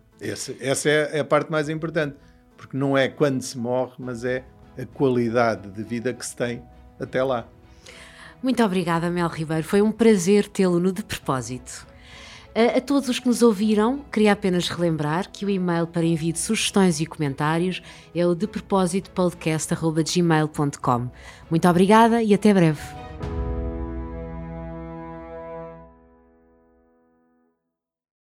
Essa é, é a parte mais importante, porque não é quando se morre, mas é a qualidade de vida que se tem até lá.
Muito obrigada, Mel Ribeiro. Foi um prazer tê-lo no De Propósito. A, a todos os que nos ouviram, queria apenas relembrar que o e-mail para envio de sugestões e comentários é o depropósitopodcast.gmail.com. Muito obrigada e até breve.